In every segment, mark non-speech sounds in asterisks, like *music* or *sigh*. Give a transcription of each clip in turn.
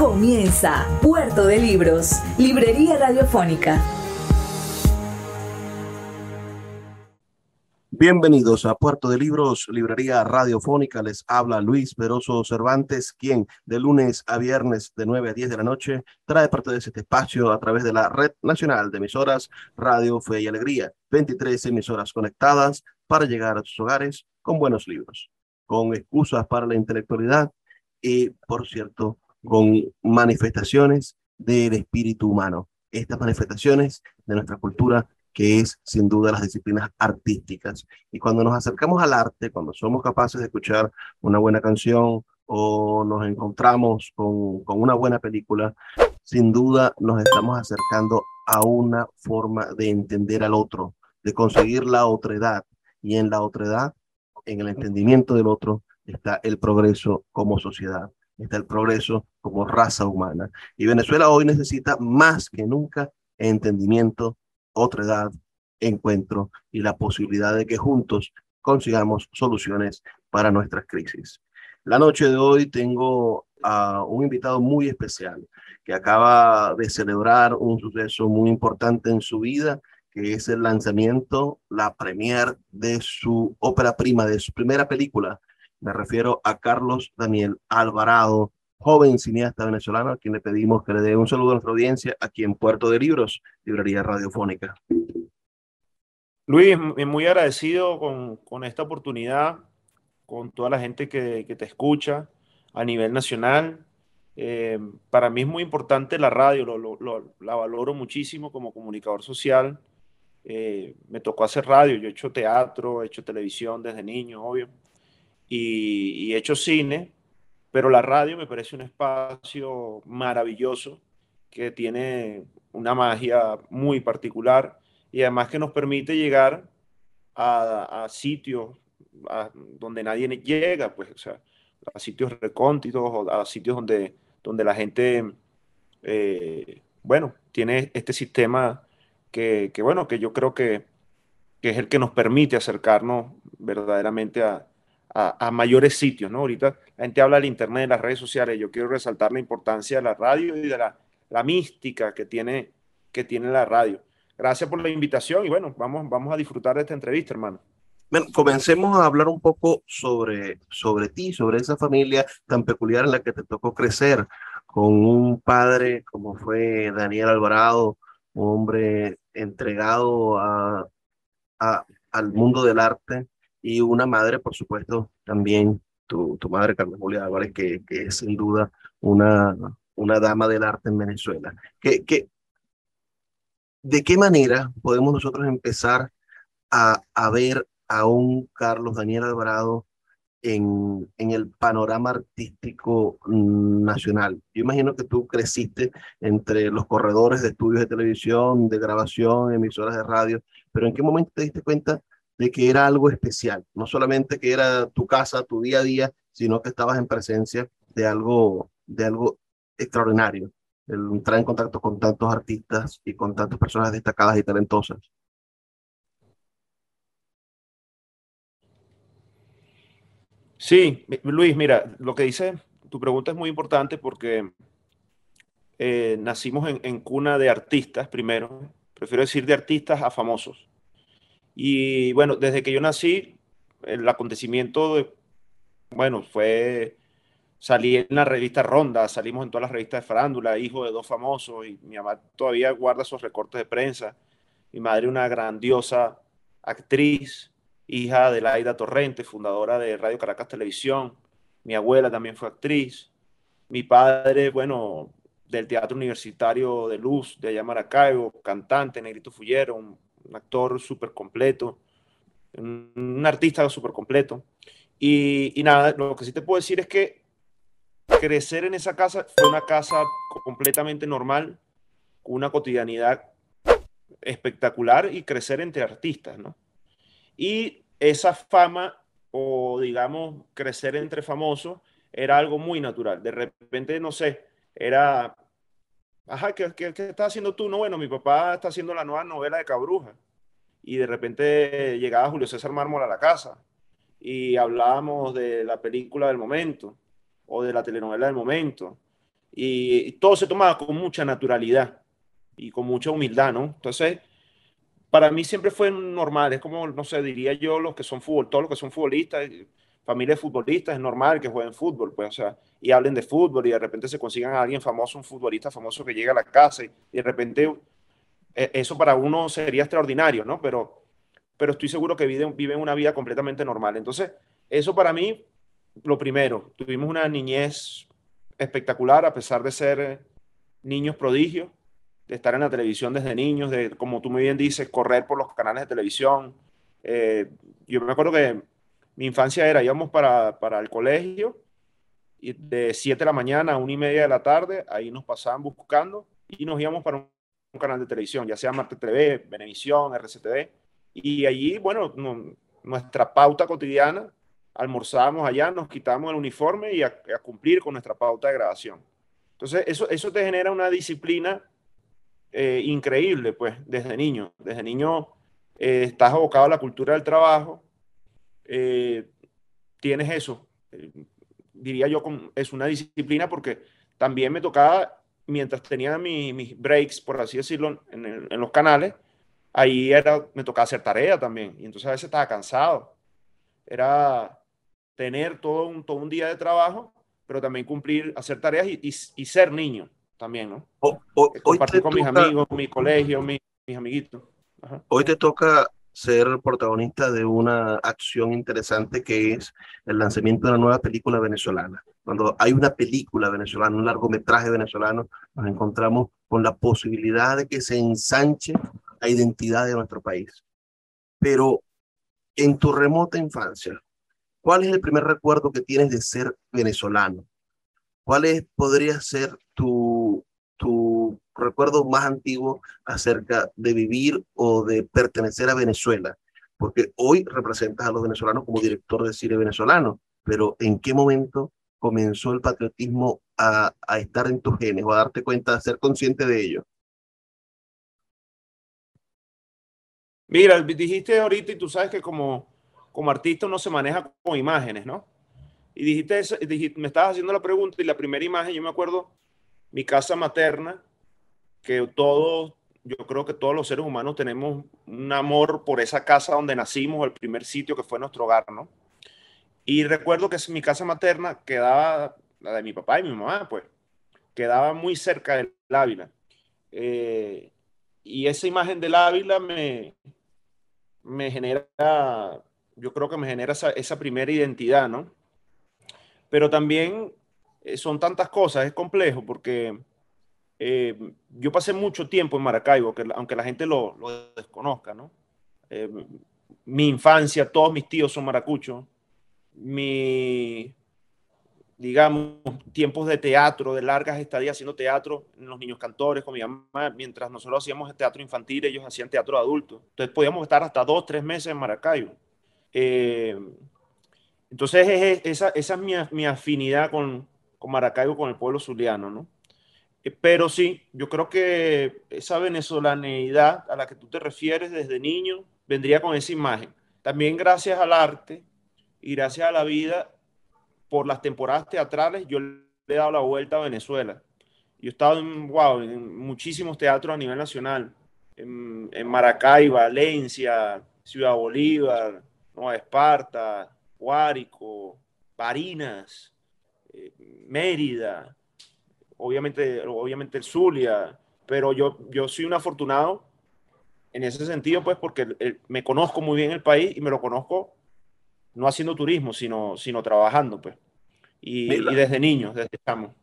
Comienza Puerto de Libros, Librería Radiofónica. Bienvenidos a Puerto de Libros, Librería Radiofónica. Les habla Luis Peroso Cervantes, quien de lunes a viernes de 9 a 10 de la noche trae parte de este espacio a través de la Red Nacional de Emisoras Radio Fe y Alegría. 23 emisoras conectadas para llegar a sus hogares con buenos libros, con excusas para la intelectualidad y, por cierto, con manifestaciones del espíritu humano. Estas manifestaciones de nuestra cultura que es sin duda las disciplinas artísticas. Y cuando nos acercamos al arte, cuando somos capaces de escuchar una buena canción o nos encontramos con, con una buena película, sin duda nos estamos acercando a una forma de entender al otro, de conseguir la otredad. Y en la otredad, en el entendimiento del otro, está el progreso como sociedad está el progreso como raza humana. Y Venezuela hoy necesita más que nunca entendimiento, otra edad, encuentro y la posibilidad de que juntos consigamos soluciones para nuestras crisis. La noche de hoy tengo a un invitado muy especial que acaba de celebrar un suceso muy importante en su vida, que es el lanzamiento, la premier de su ópera prima, de su primera película, me refiero a Carlos Daniel Alvarado, joven cineasta venezolano, a quien le pedimos que le dé un saludo a nuestra audiencia aquí en Puerto de Libros, Librería Radiofónica. Luis, muy agradecido con, con esta oportunidad, con toda la gente que, que te escucha a nivel nacional. Eh, para mí es muy importante la radio, lo, lo, la valoro muchísimo como comunicador social. Eh, me tocó hacer radio, yo he hecho teatro, he hecho televisión desde niño, obvio y, he hecho cine, pero la radio me parece un espacio maravilloso que tiene una magia muy particular y además que nos permite llegar a, sitios donde nadie llega, pues, o sea, a sitios recónditos o a sitios donde, donde la gente, eh, bueno, tiene este sistema que, que, bueno, que yo creo que, que es el que nos permite acercarnos verdaderamente a, a, mayores sitios, ¿no? Ahorita la gente habla del Internet, de las redes sociales, yo quiero resaltar la importancia de la radio y de la, la mística que tiene, que tiene la radio. Gracias por la invitación y bueno, vamos, vamos a disfrutar de esta entrevista, hermano. Bueno, comencemos a hablar un poco sobre, sobre ti, sobre esa familia tan peculiar en la que te tocó crecer, con un padre como fue Daniel Alvarado, un hombre entregado a, a, al mundo del arte, y una madre, por supuesto, también tu, tu madre, Carmen Julia Álvarez, que, que, es sin duda una, una dama del arte en Venezuela. ¿Qué, qué, ¿De qué manera podemos nosotros empezar a, a ver a un Carlos Daniel Alvarado en, en, el panorama artístico nacional. Yo imagino que tú creciste entre los corredores de estudios de televisión, de grabación, emisoras de radio, pero ¿en qué momento te diste cuenta de que era algo especial, no solamente que era tu casa, tu día a día, sino que estabas en presencia de algo, de algo extraordinario, el entrar en contacto con tantos artistas y con tantas personas destacadas y talentosas. Sí, Luis, mira, lo que dice, tu pregunta es muy importante porque eh, nacimos en, en cuna de artistas primero, prefiero decir de artistas a famosos. Y bueno, desde que yo nací, el acontecimiento, bueno, fue, salí en la revista Ronda, salimos en todas las revistas de farándula, hijo de dos famosos, y mi mamá todavía guarda esos recortes de prensa. Mi madre, una grandiosa actriz, hija de Laida Torrente, fundadora de Radio Caracas Televisión. Mi abuela también fue actriz. Mi padre, bueno, del Teatro Universitario de Luz de allá Maracaibo, cantante, Negrito Fullero, un actor súper completo, un, artista súper completo. Y, y, nada, lo que sí te puedo decir es que crecer en esa casa fue una casa completamente normal, una cotidianidad espectacular y crecer entre artistas, ¿no? Y esa fama o digamos crecer entre famosos era algo muy natural. De repente, no sé, era, ajá, ¿qué, qué, qué estás haciendo tú? No, bueno, mi papá está haciendo la nueva novela de Cabruja. Y de repente llegaba Julio César Mármol a la casa y hablábamos de la película del momento o de la telenovela del momento. Y, todo se tomaba con mucha naturalidad y con mucha humildad, ¿no? Entonces, para mí siempre fue normal, es como, no sé, diría yo, los que son fútbol, todos los que son futbolistas, familia de futbolistas, es normal que jueguen fútbol, pues, o sea, y hablen de fútbol y de repente se consigan a alguien famoso, un futbolista famoso que llega a la casa y, de repente e, eso para uno sería extraordinario, ¿no? Pero, pero estoy seguro que viven, viven una vida completamente normal. Entonces, eso para mí, lo primero, tuvimos una niñez espectacular a pesar de ser niños prodigios, de estar en la televisión desde niños, de, como tú muy bien dices, correr por los canales de televisión. Eh, yo me acuerdo que mi infancia era, íbamos para, para el colegio y de 7 de la mañana a 1 y media de la tarde, ahí nos pasaban buscando y nos íbamos para un, canal de televisión, ya sea Marte TV, Venevisión, RCTV, y allí, bueno, nuestra pauta cotidiana, almorzábamos allá, nos quitábamos el uniforme y a, cumplir con nuestra pauta de grabación. Entonces, eso, eso te genera una disciplina eh, increíble, pues, desde niño. Desde niño eh, estás abocado a la cultura del trabajo, eh, tienes eso. diría yo, es una disciplina porque también me tocaba, mientras tenía mis breaks, por así decirlo, en, en, los canales, ahí era, me tocaba hacer tarea también. Y entonces a veces estaba cansado. Era tener todo un, todo un día de trabajo, pero también cumplir, hacer tareas y, y ser niño también, ¿no? Compartir con mis amigos, mi colegio, mis amiguitos. Hoy te toca ser protagonista de una acción interesante que es el lanzamiento de una nueva película venezolana. Cuando hay una película venezolana, un largometraje venezolano, nos encontramos con la posibilidad de que se ensanche la identidad de nuestro país. Pero en tu remota infancia, ¿cuál es el primer recuerdo que tienes de ser venezolano? ¿Cuál es, podría ser tu, tu recuerdo más antiguo acerca de vivir o de pertenecer a Venezuela? Porque hoy representas a los venezolanos como director de cine venezolano, pero ¿en qué momento comenzó el patriotismo a, a estar en tus genes o a darte cuenta, a ser consciente de ello? Mira, dijiste ahorita y tú sabes que como, como artista uno se maneja con imágenes, ¿no? Y dijiste, me estabas haciendo la pregunta y la primera imagen, yo me acuerdo, mi casa materna, que todos, yo creo que todos los seres humanos tenemos un amor por esa casa donde nacimos, el primer sitio que fue nuestro hogar, ¿no? Y recuerdo que mi casa materna quedaba, la de mi papá y mi mamá, pues, quedaba muy cerca del Ávila. Eh, y esa imagen del Ávila me, me genera, yo creo que me genera esa, esa primera identidad, ¿no? Pero también eh, son tantas cosas, es complejo porque eh, yo pasé mucho tiempo en Maracaibo, que, aunque la gente lo, desconozca, ¿no? Eh, mi infancia, todos mis tíos son maracuchos, mi, digamos, tiempos de teatro, de largas estadías haciendo teatro, los niños cantores con mi mamá, mientras nosotros hacíamos teatro infantil, ellos hacían teatro de adultos. Entonces podíamos estar hasta dos, tres meses en Maracaibo. Entonces, esa, esa es mi afinidad con, con, Maracaibo, con el pueblo zuliano, ¿no? Eh, pero sí, yo creo que esa venezolaneidad a la que tú te refieres desde niño vendría con esa imagen. También gracias al arte y gracias a la vida, por las temporadas teatrales, yo le he dado la vuelta a Venezuela. Yo he estado en, wow, en muchísimos teatros a nivel nacional, en, en Maracay, Valencia, Ciudad Bolívar, Nueva Esparta, Guárico, Barinas, eh, Mérida, obviamente, obviamente el Zulia, pero yo, yo soy un afortunado en ese sentido, pues porque me conozco muy bien el país y me lo conozco no haciendo turismo, sino, sino trabajando, pues. Y, y desde niños, desde estamos.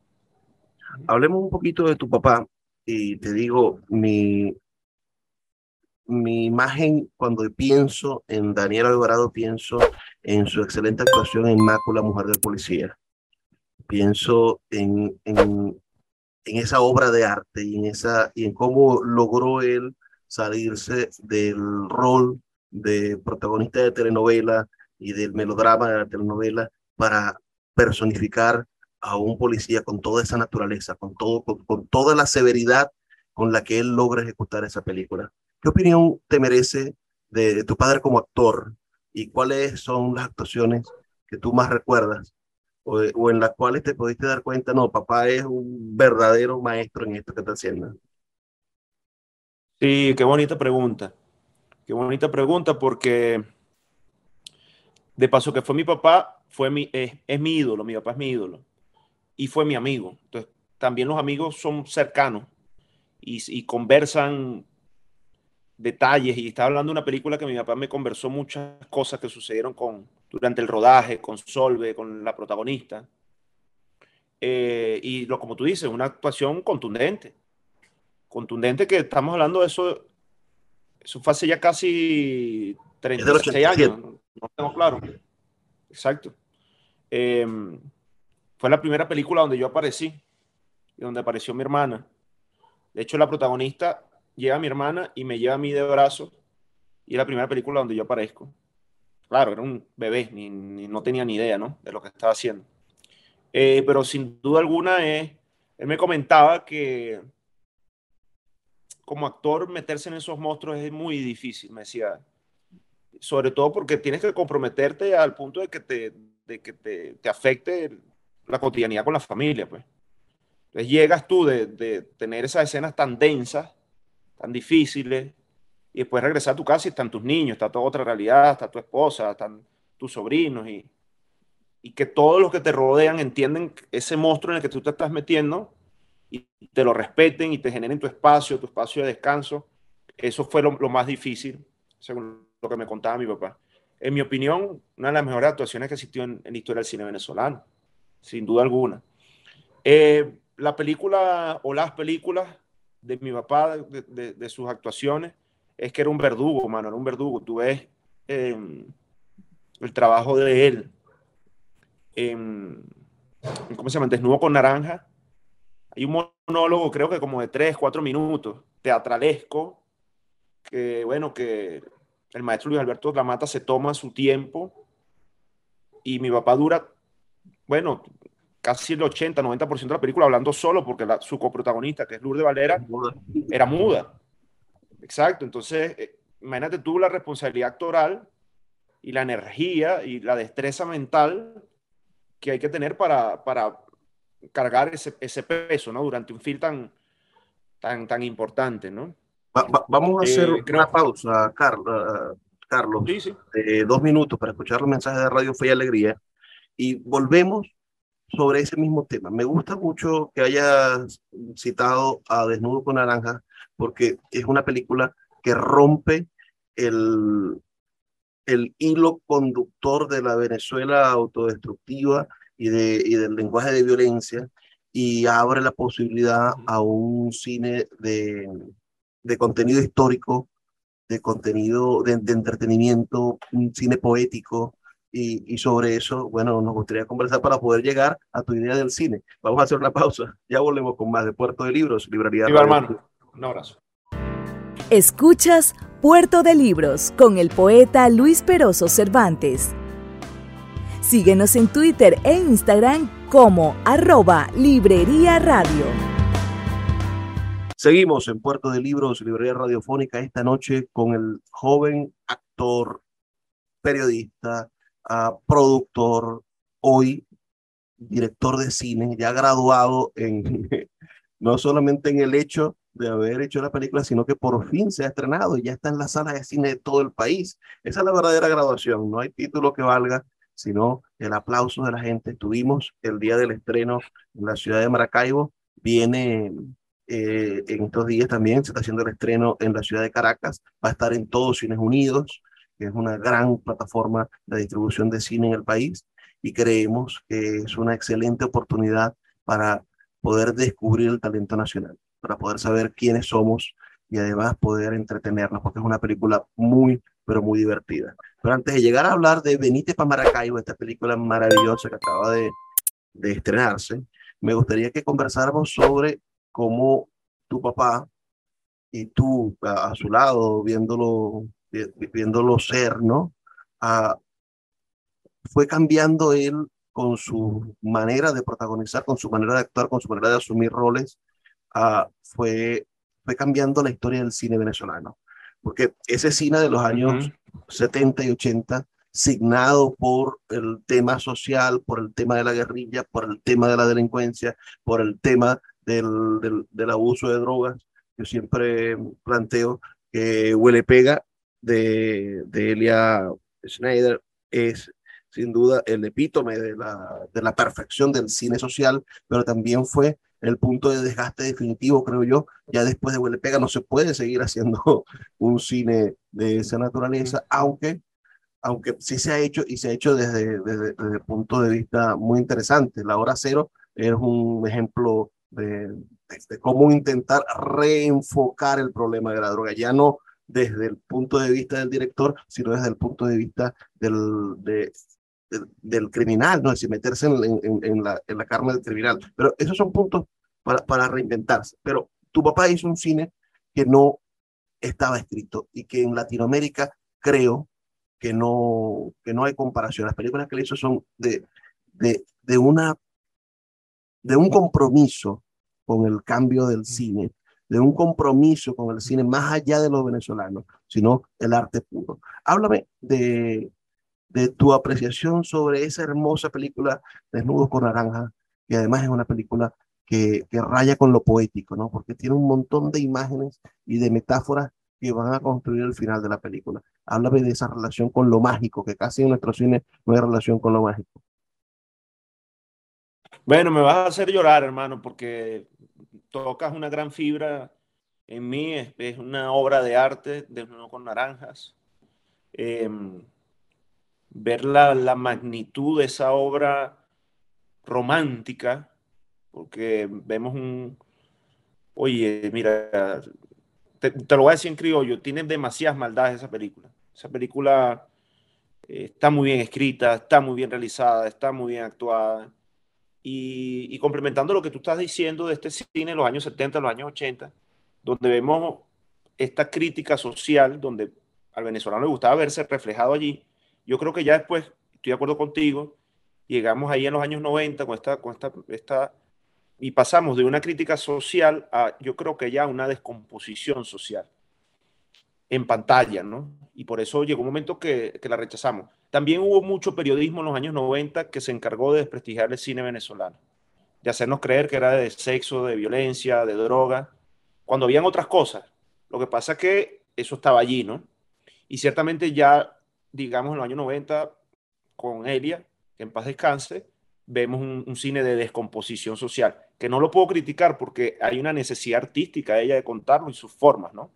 Hablemos un poquito de tu papá y te digo, mi, mi imagen cuando pienso en Daniel Alvarado, pienso en su excelente actuación en Mácula, Mujer del Policía. Pienso en, en, esa obra de arte y en, esa, y en cómo logró él salirse del rol de protagonista de telenovela y del melodrama de la telenovela para personificar a un policía con toda esa naturaleza, con, todo, con, toda la severidad con la que él logra ejecutar esa película. ¿Qué opinión te merece de, tu padre como actor y cuáles son las actuaciones que tú más recuerdas o, en las cuales te pudiste dar cuenta, no, papá es un verdadero maestro en esto que está haciendo? Sí, qué bonita pregunta. Qué bonita pregunta porque de paso que fue mi papá, fue mi, es, es mi ídolo, mi papá es mi ídolo y fue mi amigo. Entonces, también los amigos son cercanos y, y conversan detalles. Y estaba hablando de una película que mi papá me conversó muchas cosas que sucedieron con, durante el rodaje, con Solve, con la protagonista. Eh, y lo, como tú dices, una actuación contundente. Contundente que estamos hablando de eso, eso fue hace ya casi 36 años, no tengo claro. Exacto. Eh, fue la primera película donde yo aparecí y donde apareció mi hermana. De hecho, la protagonista llega mi hermana y me lleva a mí de brazo y es la primera película donde yo aparezco. Claro, era un bebé, ni, no tenía ni idea ¿no? de lo que estaba haciendo. Eh, pero sin duda alguna, él me comentaba que como actor meterse en esos monstruos es muy difícil, me decía. Sobre todo porque tienes que comprometerte al punto de que te, de que te, te afecte la cotidianidad con la familia, pues. Entonces llegas tú de, de, tener esas escenas tan densas, tan difíciles, y después regresar a tu casa y están tus niños, está toda otra realidad, está tu esposa, están tus sobrinos, y, y que todos los que te rodean entienden ese monstruo en el que tú te estás metiendo y te lo respeten y te generen tu espacio, tu espacio de descanso. Eso fue lo, más difícil, según lo que me contaba mi papá. En mi opinión, una de las mejores actuaciones que existió en, en la historia del cine venezolano sin duda alguna. Eh, la película o las películas de mi papá, de, de, sus actuaciones, es que era un verdugo, mano, era un verdugo. Tú ves eh, el trabajo de él ¿cómo se llama? Desnudo con naranja. Hay un monólogo, creo que como de tres, cuatro minutos, teatralesco, que bueno, que el maestro Luis Alberto Lamata se toma su tiempo y mi papá dura bueno, casi el 80, 90% de la película hablando solo porque su coprotagonista, que es Lourdes Valera, era muda. Exacto, entonces eh, imagínate tú la responsabilidad actoral y la energía y la destreza mental que hay que tener para, para cargar ese, ese, peso, ¿no? Durante un film tan, tan, tan importante, ¿no? vamos a hacer eh, una pausa, Carlos. Carlos, sí, sí. dos minutos para escuchar los mensajes de Radio Fe y Alegría y volvemos sobre ese mismo tema. Me gusta mucho que hayas citado a Desnudo con Naranja, porque es una película que rompe el, el hilo conductor de la Venezuela autodestructiva y, de, y del lenguaje de violencia y abre la posibilidad a un cine de, de contenido histórico, de contenido de, de entretenimiento, un cine poético, y, sobre eso, bueno, nos gustaría conversar para poder llegar a tu idea del cine. Vamos a hacer una pausa. *laughs* Ya volvemos con más de Puerto de Libros, Librería. Viva, hermano. Un abrazo. Escuchas Puerto de Libros con el poeta Luis Peroso Cervantes. Síguenos en Twitter e Instagram como arroba Librería Radio. Seguimos en Puerto de Libros, Librería Radiofónica, esta noche con el joven actor, periodista, productor, hoy director de cine, ya graduado en *laughs* no solamente en el hecho de haber hecho la película, sino que por fin se ha estrenado y ya está en las salas de cine de todo el país. Esa es la verdadera graduación, no hay título que valga, sino el aplauso de la gente. Tuvimos el día del estreno en la ciudad de Maracaibo, viene eh, en estos días también, se está haciendo el estreno en la ciudad de Caracas, va a estar en todos Cines Unidos, que es una gran plataforma de distribución de cine en el país y creemos que es una excelente oportunidad para poder descubrir el talento nacional, para poder saber quiénes somos y además poder entretenernos, porque es una película muy, pero muy divertida. Pero antes de llegar a hablar de Benítez para Maracaibo, esta película maravillosa que acaba de, de estrenarse, me gustaría que conversáramos sobre cómo tu papá y tú a, su lado, viéndolo, viéndolo ser, ¿no? Ah, fue cambiando él con su manera de protagonizar, con su manera de actuar, con su manera de asumir roles, ah, fue, fue cambiando la historia del cine venezolano. Porque ese cine de los años 70 y 80, signado por el tema social, por el tema de la guerrilla, por el tema de la delincuencia, por el tema del, del, del abuso de drogas, yo siempre planteo que Huele Pega de, de Elia Schneider es sin duda el epítome de la, de la perfección del cine social, pero también fue el punto de desgaste definitivo, creo yo. Ya después de Huele Pega no se puede seguir *laughs* haciendo un cine de esa naturaleza, aunque, aunque sí se ha hecho y se ha hecho desde, desde, desde el punto de vista muy interesante. La hora cero es un ejemplo de, de, cómo intentar reenfocar el problema de la droga, ya no desde el punto de vista del director, sino desde el punto de vista del, de, del criminal, ¿no? es decir, meterse en, en, la, en la carne del criminal. Pero esos son puntos para, para reinventarse. Pero tu papá hizo un cine que no estaba escrito y que en Latinoamérica creo que no, que no hay comparación. Las películas que le hizo son de, de, de, una, de un compromiso con el cambio del cine, de un compromiso con el cine más allá de los venezolanos, sino el arte puro. Háblame de, de tu apreciación sobre esa hermosa película Desnudos con Naranja, que además es una película que, que raya con lo poético, ¿no? Porque tiene un montón de imágenes y de metáforas que van a construir el final de la película. Háblame de esa relación con lo mágico, que casi en nuestro cine no hay relación con lo mágico. Bueno, me vas a hacer llorar, hermano, porque tocas una gran fibra en mí, es, una obra de arte, de con naranjas. Em, ver la, la, magnitud de esa obra romántica, porque vemos un, oye, mira, te, lo voy a decir en criollo, tiene demasiadas maldades esa película. Esa película eh, está muy bien escrita, está muy bien realizada, está muy bien actuada y, complementando lo que tú estás diciendo de este cine en los años 70, los años 80, donde vemos esta crítica social, donde al venezolano le gustaba verse reflejado allí, yo creo que ya después, estoy de acuerdo contigo, llegamos ahí en los años 90 con esta, con esta, esta y pasamos de una crítica social a, yo creo que ya una descomposición social en pantalla, ¿no? Y por eso llegó un momento que, que la rechazamos. También hubo mucho periodismo en los años 90 que se encargó de desprestigiar el cine venezolano, de hacernos creer que era de sexo, de violencia, de droga, cuando habían otras cosas. Lo que pasa es que eso estaba allí, ¿no? Y ciertamente ya, digamos, en los años 90, con Elia, que en paz descanse, vemos un, cine de descomposición social, que no lo puedo criticar porque hay una necesidad artística de ella de contarlo y sus formas, ¿no?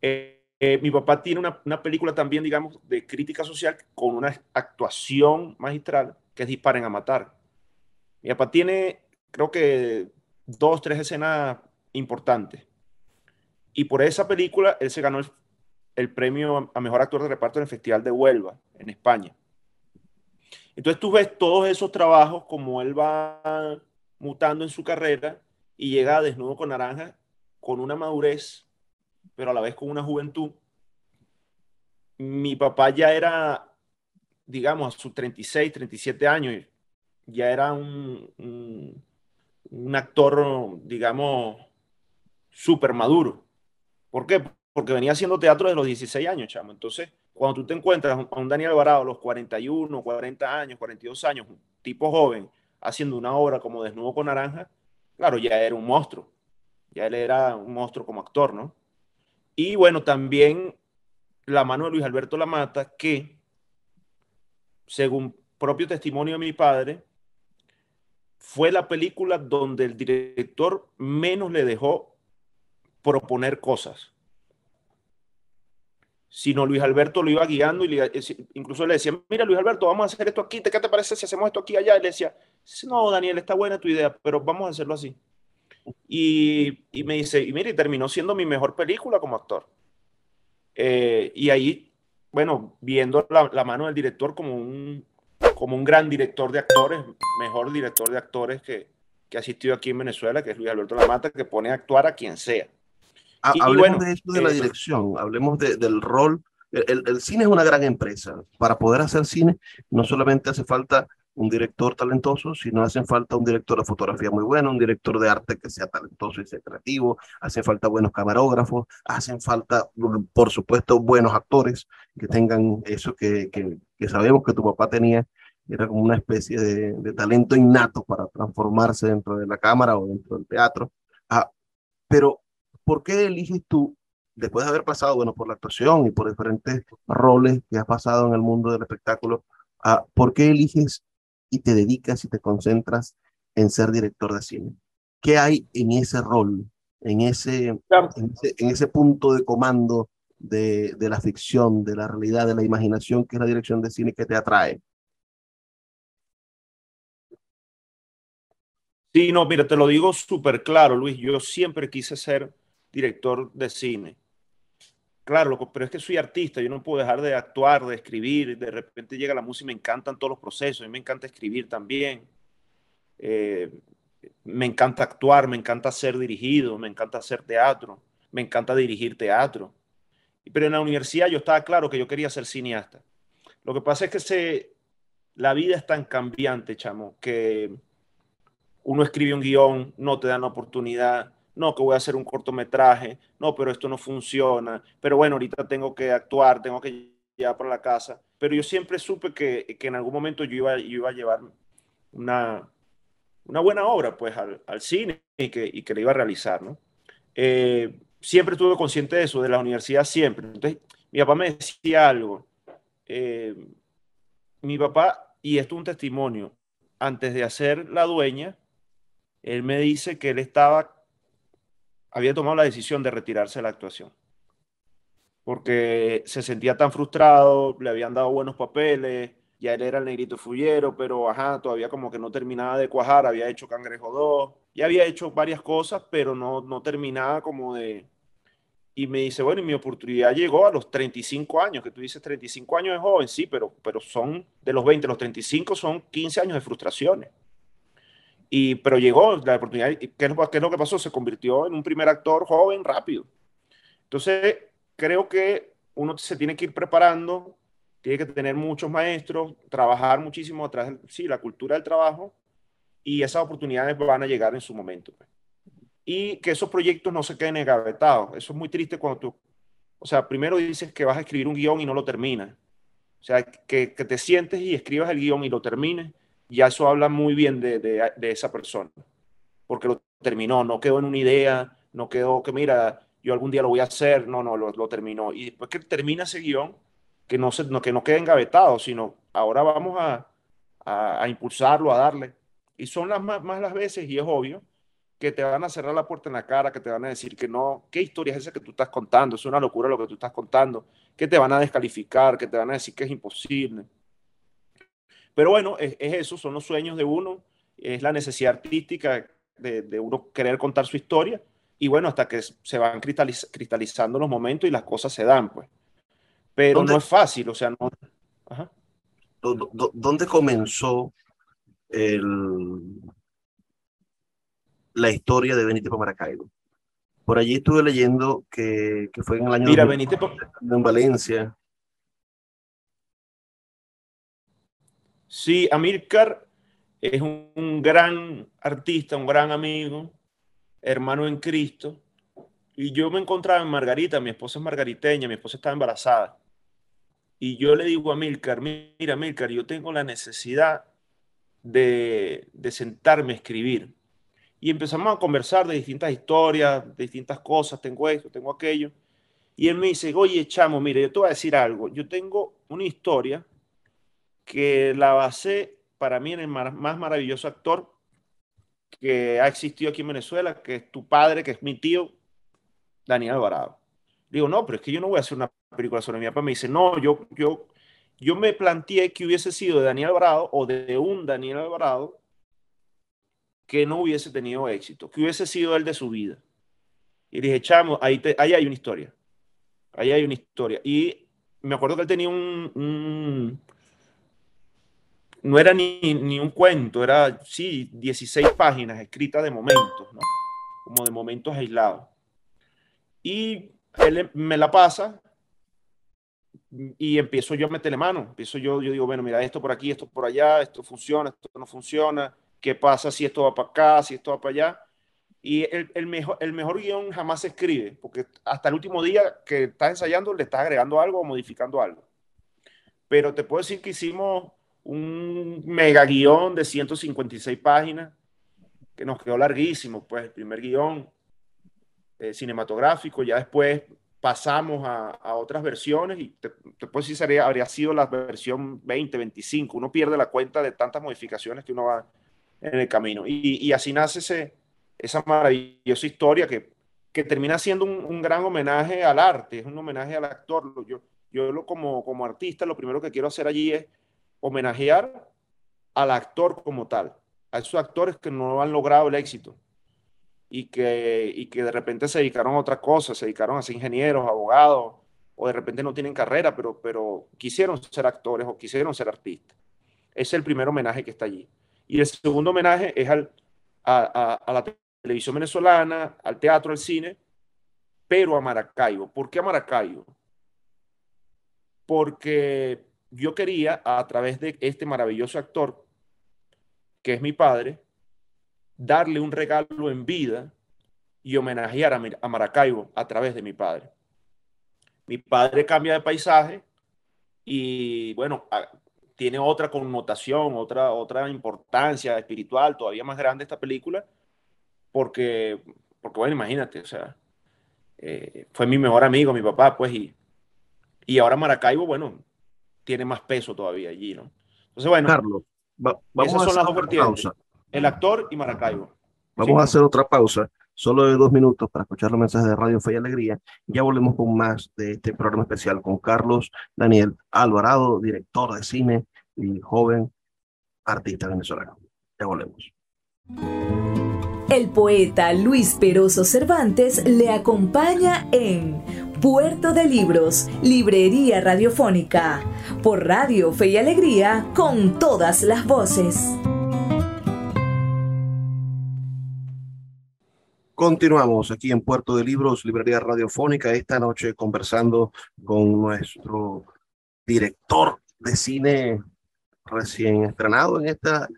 Eh, eh, mi papá tiene una, una, película también, digamos, de crítica social con una actuación magistral que es Disparen a Matar. Mi papá tiene, creo que, dos, tres escenas importantes. Y por esa película él se ganó el, premio a mejor actor de reparto en el Festival de Huelva, en España. Entonces tú ves todos esos trabajos como él va mutando en su carrera y llega desnudo con naranja con una madurez pero a la vez con una juventud. Mi papá ya era, digamos, a sus 36, 37 años, ya era un, un, actor, digamos, súper maduro. ¿Por qué? Porque venía haciendo teatro desde los 16 años, chamo. Entonces, cuando tú te encuentras a un Daniel Alvarado a los 41, 40 años, 42 años, un tipo joven, haciendo una obra como Desnudo con Naranja, claro, ya era un monstruo. Ya él era un monstruo como actor, ¿no? Y bueno, también la mano de Luis Alberto Lamata, que según propio testimonio de mi padre, fue la película donde el director menos le dejó proponer cosas. Sino Luis Alberto lo iba guiando y le, incluso le decía, mira Luis Alberto, vamos a hacer esto aquí, ¿qué te parece si hacemos esto aquí allá? Y le decía, no, Daniel, está buena tu idea, pero vamos a hacerlo así. Y, me dice, y mire, terminó siendo mi mejor película como actor. Eh, y ahí, bueno, viendo la, mano del director como un, como un gran director de actores, mejor director de actores que, que ha existido aquí en Venezuela, que es Luis Alberto Lamata, que pone a actuar a quien sea. Ah, hablemos de eso de la dirección, hablemos del rol. El, el, cine es una gran empresa. Para poder hacer cine, no solamente hace falta un director talentoso, sino hacen falta un director de fotografía muy bueno, un director de arte que sea talentoso y sea creativo, hacen falta buenos camarógrafos, hacen falta, por supuesto, buenos actores que tengan eso que, que, sabemos que tu papá tenía, era como una especie de, de, talento innato para transformarse dentro de la cámara o dentro del teatro. Ah, pero, ¿por qué eliges tú, después de haber pasado, bueno, por la actuación y por diferentes roles que has pasado en el mundo del espectáculo, ah, ¿por qué eliges y te dedicas y te concentras en ser director de cine. ¿Qué hay en ese rol, en ese, en ese, punto de comando de, de, la ficción, de la realidad, de la imaginación, que es la dirección de cine que te atrae? Sí, no, mira, te lo digo súper claro, Luis. Yo siempre quise ser director de cine. Claro, pero es que soy artista, yo no puedo dejar de actuar, de escribir, de repente llega la música y me encantan todos los procesos, a mí me encanta escribir también, eh, me encanta actuar, me encanta ser dirigido, me encanta hacer teatro, me encanta dirigir teatro. Pero en la universidad yo estaba claro que yo quería ser cineasta. Lo que pasa es que se, la vida es tan cambiante, chamo, que uno escribe un guion, no te dan oportunidad, no, que voy a hacer un cortometraje, no, pero esto no funciona, pero bueno, ahorita tengo que actuar, tengo que llevar para la casa. Pero yo siempre supe que, que en algún momento yo iba, yo iba a llevar una, una buena obra pues al, al cine y que, y que le iba a realizar, ¿no? Eh, siempre estuve consciente de eso, de la universidad siempre. Entonces, mi papá me decía algo. Eh, mi papá, y esto es un testimonio, antes de hacer la dueña, él me dice que él estaba había tomado la decisión de retirarse de la actuación. Porque se sentía tan frustrado, le habían dado buenos papeles, ya él era el negrito fullero, pero ajá, todavía como que no terminaba de cuajar, había hecho Cangrejo 2, ya había hecho varias cosas, pero no, no terminaba como de... Y me dice, bueno, y mi oportunidad llegó a los 35 años, que tú dices 35 años es joven, sí, pero, pero son de los 20, los 35 son 15 años de frustraciones. Y, pero llegó la oportunidad. ¿Qué ¿Qué es lo que pasó? Se convirtió en un primer actor joven, rápido. Entonces, creo que uno se tiene que ir preparando, tiene que tener muchos maestros, trabajar muchísimo atrás sí, la cultura del trabajo y esas oportunidades van a llegar en su momento. Pues. Y que esos proyectos no se queden engavetados. Eso es muy triste cuando tú, o sea, primero dices que vas a escribir un guion y no lo terminas. O sea, que, que te sientes y escribas el guion y lo termines ya eso habla muy bien de, de, esa persona, porque lo terminó, no quedó en una idea, no quedó que mira, yo algún día lo voy a hacer, no, no, lo, terminó. Y después que termina ese guion, que no, se, no, que no quede engavetado, sino ahora vamos a, a, a impulsarlo, a darle. Y son las más, más, las veces, y es obvio, que te van a cerrar la puerta en la cara, que te van a decir que no, ¿qué historia es esa que tú estás contando? Es una locura lo que tú estás contando, que te van a descalificar, que te van a decir que es imposible. Pero bueno, es, eso, son los sueños de uno, es la necesidad artística de, de uno querer contar su historia y bueno, hasta que se van cristaliz cristalizando los momentos y las cosas se dan, pues. Pero no es fácil, o sea, no. Ajá. ¿Dónde comenzó el, la historia de Benítez Maracaibo? Por allí estuve leyendo que, que fue en el año Mira, Benítez en Valencia. Sí, Amílcar es un, gran artista, un gran amigo, hermano en Cristo. Y yo me encontraba en Margarita, mi esposa es margariteña, mi esposa estaba embarazada. Y yo le digo a Amílcar, mira, Amílcar, yo tengo la necesidad de, de sentarme a escribir. Y empezamos a conversar de distintas historias, de distintas cosas, tengo esto, tengo aquello. Y él me dice, oye, chamo, mire, yo te voy a decir algo. Yo tengo una historia que la basé para mí en el más maravilloso actor que ha existido aquí en Venezuela, que es tu padre, que es mi tío, Daniel Alvarado. Digo, no, pero es que yo no voy a hacer una película sobre mi papá. Me dice, no, yo, yo, yo me planteé que hubiese sido de Daniel Alvarado o de un Daniel Alvarado que no hubiese tenido éxito, que hubiese sido el de su vida. Y dije, chamo, ahí, ahí hay una historia. Ahí hay una historia. Y me acuerdo que él tenía un, no era ni, ni, un cuento, era, sí, 16 páginas escritas de momentos, como de momentos aislados. Y él me la pasa y empiezo yo a meterle mano. Empiezo yo, yo digo, bueno, mira, esto por aquí, esto por allá, esto funciona, esto no funciona. ¿Qué pasa si esto va para acá, si esto va para allá? Y el, el, mejor, el mejor guion jamás se escribe, porque hasta el último día que estás ensayando le estás agregando algo o modificando algo. Pero te puedo decir que hicimos un mega guion de 156 páginas, que nos quedó larguísimo, pues el primer guion eh, cinematográfico, ya después pasamos a, otras versiones y te, te puedo decir sería, habría sido la versión 20, 25, uno pierde la cuenta de tantas modificaciones que uno va en el camino. Y, así nace ese, esa maravillosa historia que, que termina siendo un, un, gran homenaje al arte, es un homenaje al actor. Yo, yo lo, como, como artista lo primero que quiero hacer allí es homenajear al actor como tal, a esos actores que no han logrado el éxito y que, y que de repente se dedicaron a otra cosa, se dedicaron a ser ingenieros, abogados, o de repente no tienen carrera, pero, pero quisieron ser actores o quisieron ser artistas. Es el primer homenaje que está allí. Y el segundo homenaje es al, a, a, la televisión venezolana, al teatro, al cine, pero a Maracaibo. ¿Por qué a Maracaibo? Porque yo quería, a través de este maravilloso actor, que es mi padre, darle un regalo en vida y homenajear a, a Maracaibo a través de mi padre. Mi padre cambia de paisaje y bueno, tiene otra connotación, otra, otra importancia espiritual todavía más grande esta película, porque, porque bueno, imagínate, o sea, eh, fue mi mejor amigo, mi papá, pues, y, y ahora Maracaibo, bueno, tiene más peso todavía allí, ¿no? Entonces, bueno, Carlos, va, vamos esas a son las dos hacer vertientes. pausa. El actor y Maracaibo. Vamos Sí. a hacer otra pausa, solo de dos minutos para escuchar los mensajes de Radio Fe y Alegría. Ya volvemos con más de este programa especial con Carlos Daniel Alvarado, director de cine y joven artista venezolano. Ya volvemos. El poeta Luis Peroso Cervantes le acompaña en Puerto de Libros, Librería Radiofónica, por Radio Fe y Alegría, con todas las voces. Continuamos aquí en Puerto de Libros, Librería Radiofónica, esta noche conversando con nuestro director de cine recién estrenado en esta.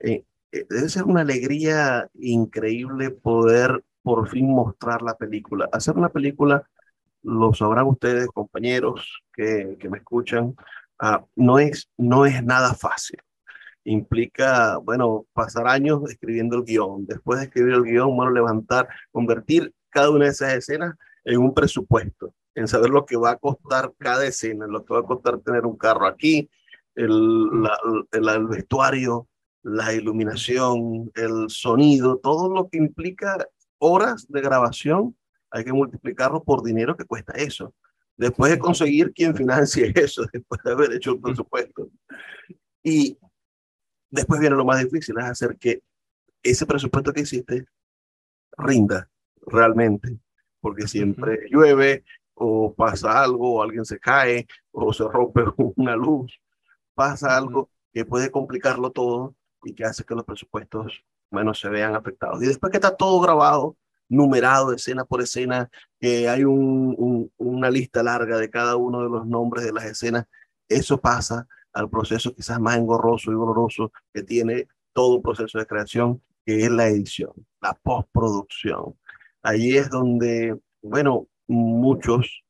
eh, eh, debe ser una alegría increíble poder por fin mostrar la película. Hacer una película, lo sabrán ustedes, compañeros que, que me escuchan, ah, no, es, no es nada fácil implica, bueno, pasar años escribiendo el guion. Después de escribir el guion, bueno, levantar, convertir cada una de esas escenas en un presupuesto, en saber lo que va a costar cada escena, lo que va a costar tener un carro aquí, el, la, el, el vestuario, la iluminación, el sonido, todo lo que implica horas de grabación, hay que multiplicarlo por dinero que cuesta eso. Después de conseguir quien financie *laughs* eso, después de haber hecho el presupuesto. Y Después viene lo más difícil, es hacer que ese presupuesto que hiciste rinda realmente, porque siempre llueve o pasa algo, o alguien se cae, o se rompe *laughs* una luz, pasa algo que puede complicarlo todo y que hace que los presupuestos, bueno, se vean afectados. Y después que está todo grabado, numerado escena por escena, que hay un, un, una lista larga de cada uno de los nombres de las escenas, eso pasa al proceso quizás más engorroso y doloroso que tiene todo proceso de creación, que es la edición, la postproducción. Ahí es donde, bueno, muchos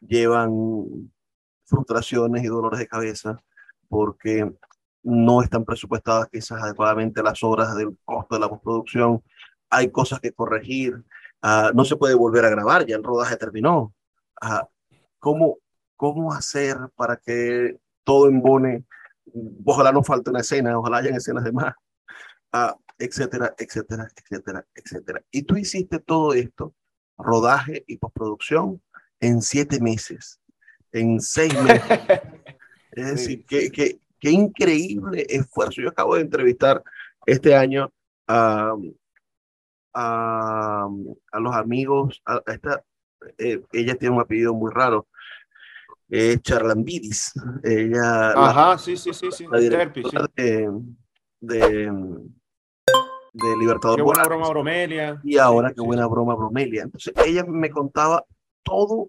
llevan frustraciones y dolores de cabeza porque no están presupuestadas quizás adecuadamente las obras del costo de la postproducción. Hay cosas que corregir. Uh, no se puede volver a grabar, ya el rodaje terminó. Uh, ¿cómo, ¿Cómo hacer para que todo embone, ojalá no falte una escena, ojalá hayan escenas de más, uh, etcétera, etcétera, etcétera, etcétera. Y tú hiciste todo esto, rodaje y postproducción, en siete meses, en seis meses. *laughs* es decir, qué, qué, qué increíble esfuerzo. Yo acabo de entrevistar este año a, a, a los amigos, a, esta, eh, ella tiene un apellido muy raro, es Charlambidis. Ella, Ajá, sí, sí, sí, sí. La directora de, de, de, Libertador. Qué buena broma, Bromelia. Y ahora, qué buena broma, Bromelia. Entonces, ella me contaba todo,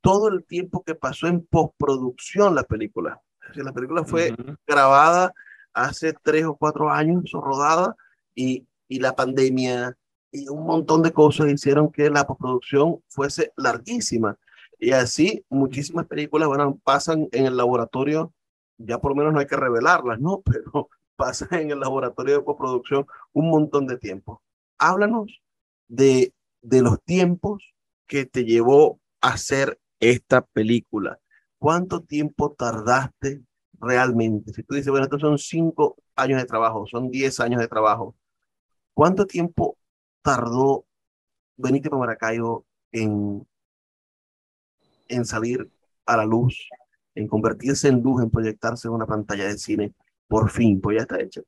todo el tiempo que pasó en postproducción la película. la película fue grabada hace tres o cuatro años, rodada, y, y la pandemia y un montón de cosas hicieron que la postproducción fuese larguísima. Y así muchísimas películas bueno, pasan en el laboratorio, ya por lo menos no hay que revelarlas, ¿no? *laughs* Pero pasan en el laboratorio de postproducción un montón de tiempo. Háblanos de, de los tiempos que te llevó a hacer esta película. ¿Cuánto tiempo tardaste realmente? Si tú dices, bueno, estos son cinco años de trabajo, son diez años de trabajo, ¿cuánto tiempo tardó Benito Maracaibo en, en salir a la luz, en convertirse en luz, en proyectarse en una pantalla de cine? Por fin, pues ya está hecho.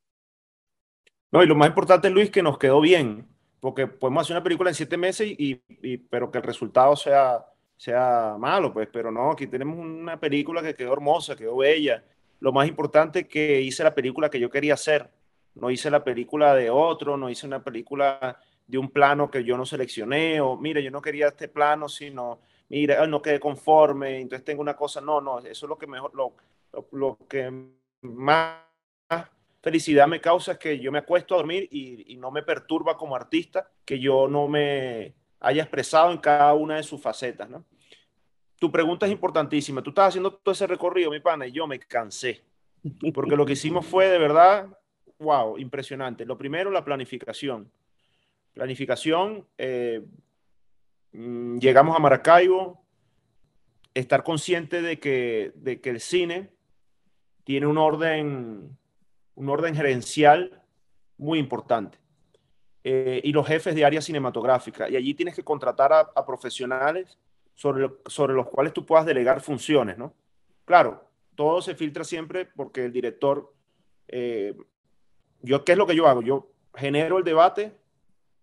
No, y lo más importante, Luis, que nos quedó bien, porque podemos hacer una película en siete meses, y, y, pero que el resultado sea, sea malo, pues, pero no, aquí tenemos una película que quedó hermosa, quedó bella. Lo más importante que hice la película que yo quería hacer, no hice la película de otro, no hice una película de un plano que yo no seleccioné, o mire, yo no quería este plano, sino, mira, no quedé conforme, entonces tengo una cosa, no, no, eso es lo que mejor, lo, lo, que más felicidad me causa es que yo me acuesto a dormir y, y, no me perturba como artista que yo no me haya expresado en cada una de sus facetas, ¿no? Tu pregunta es importantísima. Tú estás haciendo todo ese recorrido, mi pana, y yo me cansé. Porque lo que hicimos fue de verdad, wow, impresionante. Lo primero, la planificación. Planificación, eh, mm, llegamos a Maracaibo, estar consciente de que, de que el cine tiene un orden, un orden gerencial muy importante. Eh, y los jefes de área cinematográfica. Y allí tienes que contratar a, profesionales sobre, sobre los cuales tú puedas delegar funciones, ¿no? Claro, todo se filtra siempre porque el director, eh, yo, ¿qué es lo que yo hago? Yo genero el debate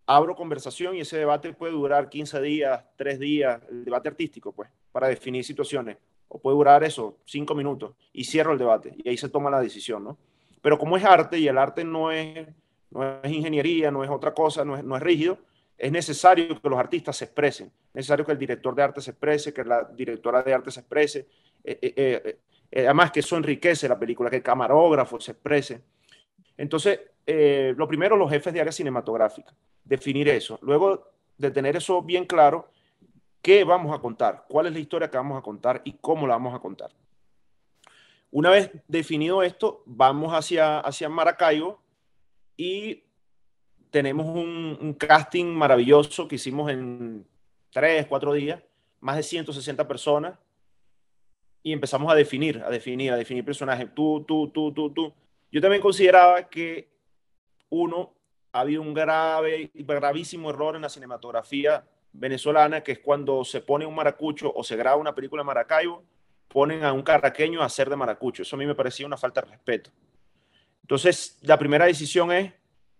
abro conversación y ese debate puede durar 15 días, 3 días, el debate artístico, pues, para definir situaciones. O puede durar eso, 5 minutos, y cierro el debate, y ahí se toma la decisión, ¿no? Pero como es arte, y el arte no es, no es ingeniería, no es otra cosa, no es, no es rígido, es necesario que los artistas se expresen, es necesario que el director de arte se exprese, que la directora de arte se exprese, eh, eh, eh, además que eso enriquece la película, que el camarógrafo se exprese. Entonces, lo primero, los jefes de área cinematográfica definir eso. Luego de tener eso bien claro, ¿qué vamos a contar? ¿Cuál es la historia que vamos a contar y cómo la vamos a contar? Una vez definido esto, vamos hacia, hacia Maracaibo y tenemos un, casting maravilloso que hicimos en tres, cuatro días, más de 160 personas, y empezamos a definir, a definir, a definir personajes. Tú, tú, tú, tú, tú. Yo también consideraba que uno ha un grave, gravísimo error en la cinematografía venezolana, que es cuando se pone un maracucho o se graba una película de Maracaibo, ponen a un caraqueño a hacer de maracucho. Eso a mí me parecía una falta de respeto. Entonces, la primera decisión es,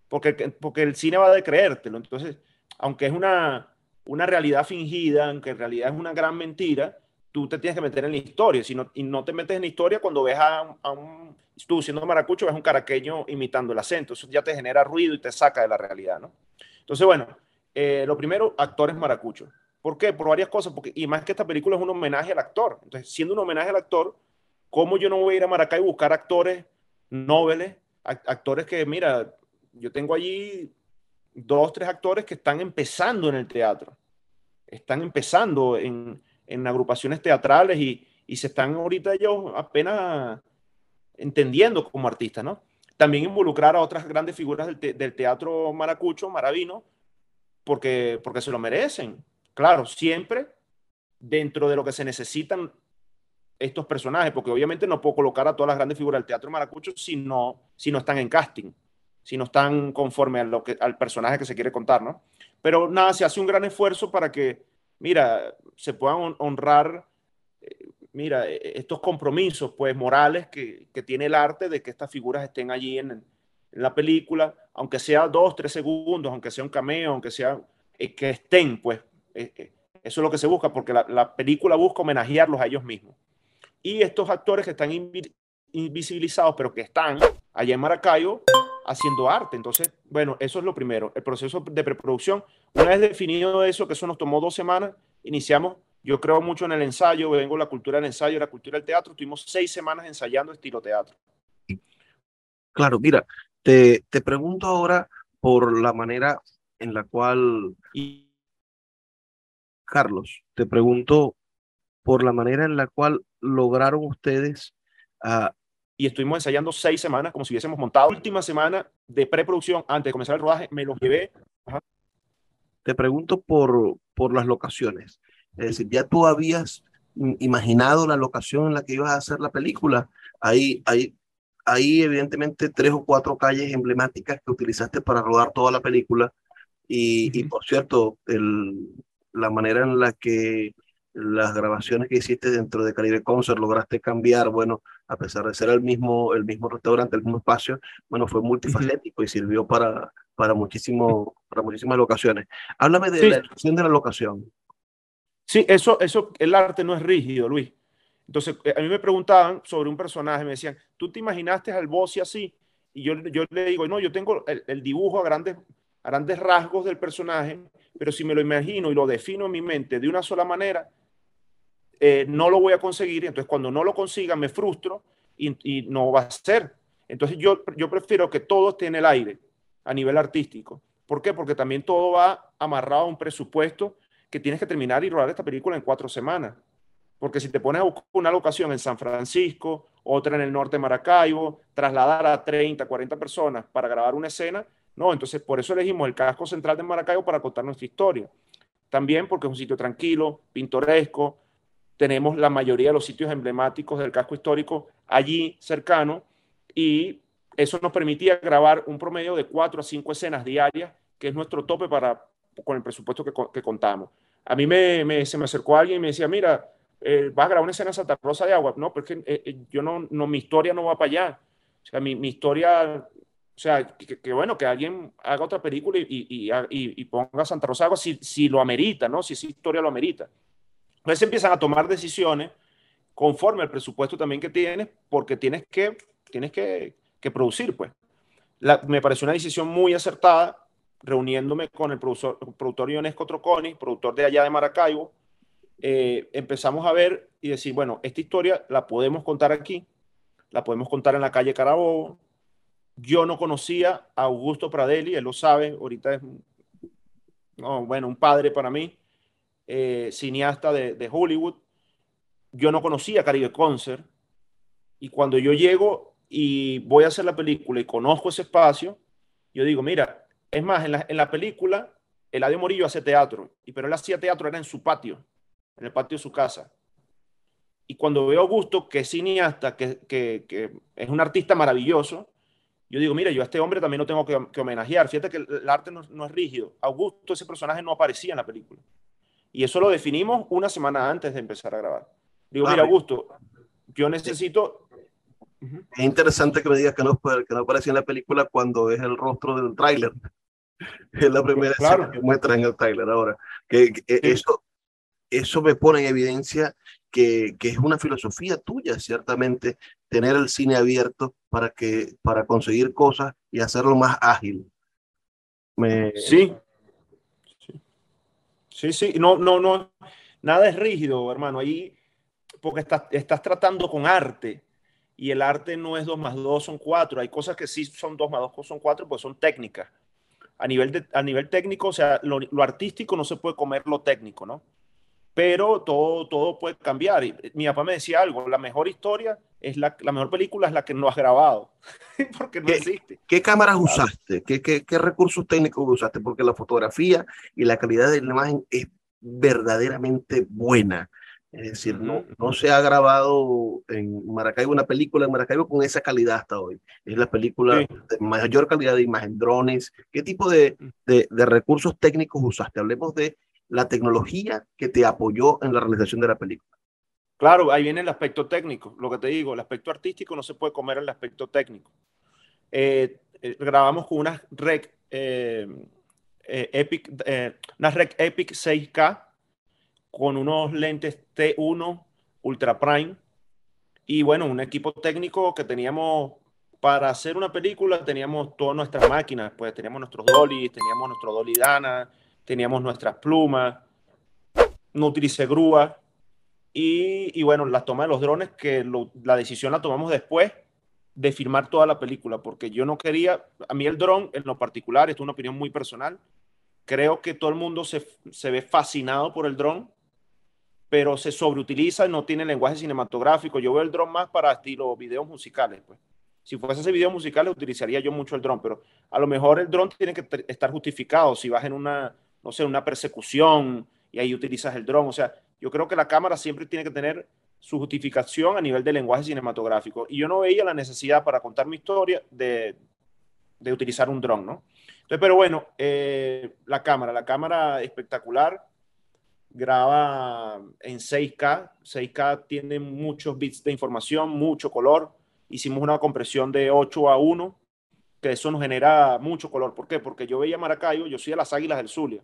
porque, porque el cine va de creértelo. Entonces, aunque es una, una realidad fingida, aunque en realidad es una gran mentira, tú te tienes que meter en la historia. Si no, y no te metes en la historia cuando ves a, un, tú siendo maracucho, ves un caraqueño imitando el acento. Eso ya te genera ruido y te saca de la realidad, ¿no? Entonces, bueno, eh, lo primero, actores maracuchos. ¿Por qué? Por varias cosas. Porque, y más que esta película es un homenaje al actor. Entonces, siendo un homenaje al actor, ¿cómo yo no voy a ir a Maracay y buscar actores nobles, actores que, mira, yo tengo allí dos, tres actores que están empezando en el teatro, están empezando en, en agrupaciones teatrales y, y se están ahorita ellos apenas entendiendo como artistas, ¿no? También involucrar a otras grandes figuras del, teatro maracucho, maravino, porque, porque se lo merecen. Claro, siempre dentro de lo que se necesitan estos personajes, porque obviamente no puedo colocar a todas las grandes figuras del teatro maracucho si no, si no están en casting, si no están conforme a lo que, al personaje que se quiere contar, ¿no? Pero nada, se hace un gran esfuerzo para que mira, se puedan honrar, eh, mira, e, e, estos compromisos, pues, morales que, tiene el arte de que estas figuras estén allí en, la película, aunque sea dos, tres segundos, aunque sea un cameo, aunque sea eh, que estén, pues, eh, Eso es lo que se busca, porque la, película busca homenajearlos a ellos mismos. Y estos actores que están invisibilizados, pero que están allá en Maracaibo haciendo arte. Entonces, bueno, eso es lo primero, el proceso de preproducción. Una vez definido eso, que eso nos tomó dos semanas, iniciamos, yo creo mucho en el ensayo, vengo la cultura del ensayo, la cultura del teatro, tuvimos seis semanas ensayando estilo teatro. Claro, mira, te, te pregunto ahora por la manera en la cual... Y... Carlos, te pregunto por la manera en la cual lograron ustedes uh, y estuvimos ensayando seis semanas como si hubiésemos montado. La última semana de preproducción, antes de comenzar el rodaje, me los llevé. Te pregunto por, por las locaciones. Es decir, ya tú habías imaginado la locación en la que ibas a hacer la película. Hay, hay, hay evidentemente tres o cuatro calles emblemáticas que utilizaste para rodar toda la película. Y, y por cierto, el, la manera en la que las grabaciones que hiciste dentro de Caribe Concert lograste cambiar, bueno, a pesar de ser el mismo, el mismo restaurante, el mismo espacio, bueno, fue multifacético y sirvió para, para, muchísimo, para muchísimas locaciones. Háblame de la elección de la locación. Sí, eso, eso, el arte no es rígido, Luis. Entonces, eh, a mí me preguntaban sobre un personaje, me decían, ¿tú te imaginaste al Bossi así? Y yo, yo le digo, no, yo tengo el, el dibujo a grandes, a grandes rasgos del personaje, pero si me lo imagino y lo defino en mi mente de una sola manera, eh, no lo voy a conseguir, entonces cuando no lo consiga me frustro y, no va a ser. Entonces yo, yo prefiero que todo esté en el aire a nivel artístico. ¿Por qué? Porque también todo va amarrado a un presupuesto que tienes que terminar y rodar esta película en cuatro semanas. Porque si te pones a buscar una locación en San Francisco, otra en el norte de Maracaibo, trasladar a 30, 40 personas para grabar una escena, no, entonces por eso elegimos el casco central de Maracaibo para contar nuestra historia. También porque es un sitio tranquilo, pintoresco, tenemos la mayoría de los sitios emblemáticos del casco histórico allí cercano y eso nos permitía grabar un promedio de cuatro a cinco escenas diarias, que es nuestro tope para, con el presupuesto que, contamos. A mí me, se me acercó alguien y me decía, mira, eh, vas a grabar una escena en Santa Rosa de Agua. No, porque eh, eh, yo no, no, mi historia no va para allá. O sea, mi, mi historia, o sea, que, bueno, que alguien haga otra película y, y, y, y ponga Santa Rosa de Agua si, si lo amerita, ¿no? Si esa historia lo amerita. Entonces empiezan a tomar decisiones conforme al presupuesto también que tienes, porque tienes que, tienes que, que producir, pues. me pareció una decisión muy acertada, reuniéndome con el productor, productor Ionesco Troconi, productor de allá de Maracaibo, eh, empezamos a ver y decir, bueno, esta historia la podemos contar aquí, la podemos contar en la calle Carabobo. Yo no conocía a Augusto Pradelli, él lo sabe, ahorita es, no, bueno, un padre para mí. Eh, cineasta de, Hollywood. Yo no conocía Caribe Concert. Y cuando yo llego y voy a hacer la película y conozco ese espacio, yo digo, mira, es más, en la, en la película, Eladio Morillo hace teatro, y pero él hacía teatro, era en su patio, en el patio de su casa. Y cuando veo a Augusto, que es cineasta, que, que, es un artista maravilloso, yo digo, mira, yo a este hombre también lo tengo que, homenajear. Fíjate que el, arte no, no, es rígido. Augusto, ese personaje no aparecía en la película. Y eso lo definimos una semana antes de empezar a grabar. Digo, mira, Augusto, yo necesito... Es interesante que me digas que no, que no aparece en la película cuando es el rostro del tráiler. *laughs* Es la primera claro. que muestra en el tráiler ahora. Que, eso, eso me pone en evidencia que, que, es una filosofía tuya, ciertamente, tener el cine abierto para, que, para conseguir cosas y hacerlo más ágil. Me, sí, Sí, sí, no, no, no, nada es rígido, hermano. Ahí, porque estás, estás tratando con arte y el arte no es 2 más 2, son 4. Hay cosas que sí son 2 más 2, son 4, pues son técnicas. A nivel, de, a nivel técnico, o sea, lo, lo, artístico no se puede comer lo técnico, ¿no? Pero todo, todo puede cambiar. Y mi papá me decía algo, la mejor historia es la, la mejor película es la que no has grabado, *laughs* porque no ¿Qué, existe. ¿Qué cámaras usaste? ¿Qué, ¿Qué, qué, recursos técnicos usaste? Porque la fotografía y la calidad de la imagen es verdaderamente buena. Es decir, no, no se ha grabado en Maracaibo una película en Maracaibo con esa calidad hasta hoy. Es la película de mayor calidad de imagen, drones. ¿Qué tipo de, de, de recursos técnicos usaste? Hablemos de la tecnología que te apoyó en la realización de la película. Claro, ahí viene el aspecto técnico. Lo que te digo, el aspecto artístico no se puede comer el aspecto técnico. Eh, eh, grabamos con una rec eh, Epic, una rec Epic 6K con unos lentes T1 Ultra Prime y bueno, un equipo técnico que teníamos para hacer una película, teníamos todas nuestras máquinas, pues teníamos nuestros dolly, teníamos nuestro dolly Dana, teníamos nuestras plumas, no utilicé grúa y, y, bueno, la toma de los drones, que la decisión la tomamos después de filmar toda la película, porque yo no quería, a mí el dron en lo particular, esto es una opinión muy personal, creo que todo el mundo se, se ve fascinado por el dron, pero se sobreutiliza no tiene lenguaje cinematográfico. Yo veo el dron más para estilo videos musicales, pues. Si fuese ese video musicales, utilizaría yo mucho el dron, pero a lo mejor el dron tiene que estar justificado. Si vas en una, no sé, una persecución y ahí utilizas el dron. O sea, yo creo que la cámara siempre tiene que tener su justificación a nivel de lenguaje cinematográfico. Y yo no veía la necesidad para contar mi historia de, de utilizar un dron, ¿no? Entonces, pero bueno, eh, la cámara, la cámara espectacular, graba en 6K, 6K tiene muchos bits de información, mucho color, hicimos una compresión de 8 a 1, que eso nos genera mucho color. ¿Por qué? Porque yo veía Maracaibo, yo soy de las Águilas del Zulia,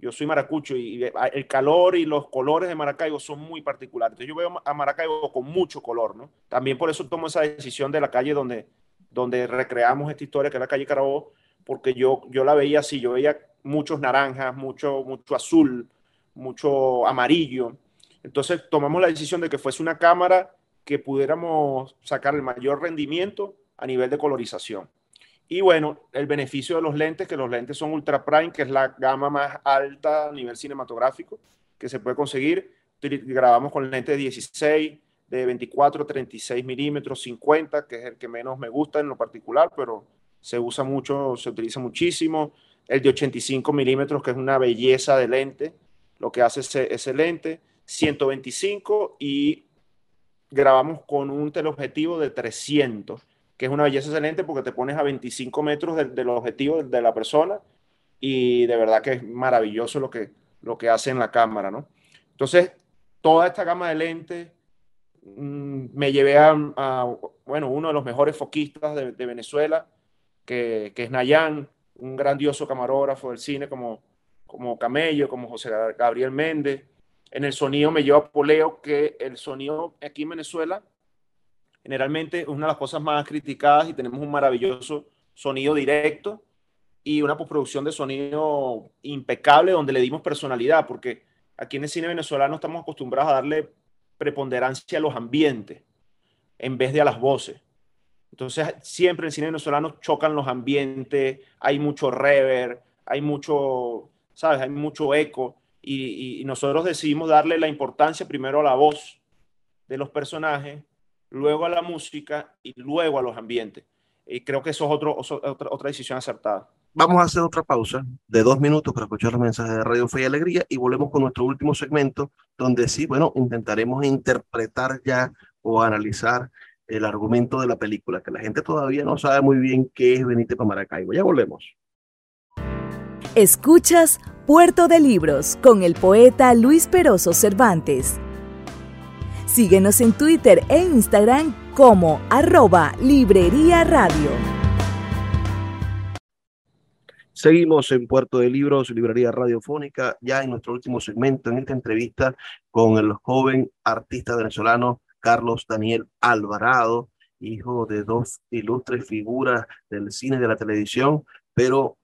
yo soy maracucho y el calor y los colores de Maracaibo son muy particulares. Entonces yo veo a Maracaibo con mucho color, ¿no? También por eso tomo esa decisión de la calle donde, donde recreamos esta historia, que es la calle Carabobo, porque yo, yo la veía así, yo veía muchos naranjas, mucho, mucho azul, mucho amarillo. Entonces tomamos la decisión de que fuese una cámara que pudiéramos sacar el mayor rendimiento a nivel de colorización. Y bueno, el beneficio de los lentes, que los lentes son Ultra Prime, que es la gama más alta a nivel cinematográfico que se puede conseguir. Grabamos con lentes de 16, de 24, 36 milímetros, 50, que es el que menos me gusta en lo particular, pero se usa mucho, se utiliza muchísimo. El de 85 milímetros, que es una belleza de lente, lo que hace ese, ese lente. 125 y grabamos con un teleobjetivo de 300, que es una belleza excelente porque te pones a 25 metros del, objetivo de la persona y de verdad que es maravilloso lo que, lo que hace en la cámara, ¿no? Entonces, toda esta gama de lentes mm, me llevé a, bueno, uno de los mejores foquistas de, Venezuela, que, es Nayan, un grandioso camarógrafo del cine como, como Camello, como José Gabriel Méndez. En el sonido me lleva a Poleo, que el sonido aquí en Venezuela generalmente es una de las cosas más criticadas y tenemos un maravilloso sonido directo y una postproducción de sonido impecable donde le dimos personalidad, porque aquí en el cine venezolano estamos acostumbrados a darle preponderancia a los ambientes en vez de a las voces. Entonces, siempre en el cine venezolano chocan los ambientes, hay mucho rever, hay mucho, ¿sabes? Hay mucho eco. Y, nosotros decidimos darle la importancia primero a la voz de los personajes, luego a la música y luego a los ambientes. Y creo que eso es otro, otra, otra decisión acertada. Vamos a hacer otra pausa de dos minutos para escuchar los mensajes de Radio Fe y Alegría y volvemos con nuestro último segmento, donde sí, bueno, intentaremos interpretar ya o analizar el argumento de la película, que la gente todavía no sabe muy bien qué es Benítez para Maracaibo. Ya volvemos. Escuchas Puerto de Libros con el poeta Luis Peroso Cervantes. Síguenos en Twitter e Instagram como arroba Librería Radio. Seguimos en Puerto de Libros, Librería Radiofónica, ya en nuestro último segmento, en esta entrevista con el joven artista venezolano Carlos Daniel Alvarado, hijo de dos ilustres figuras del cine y de la televisión, pero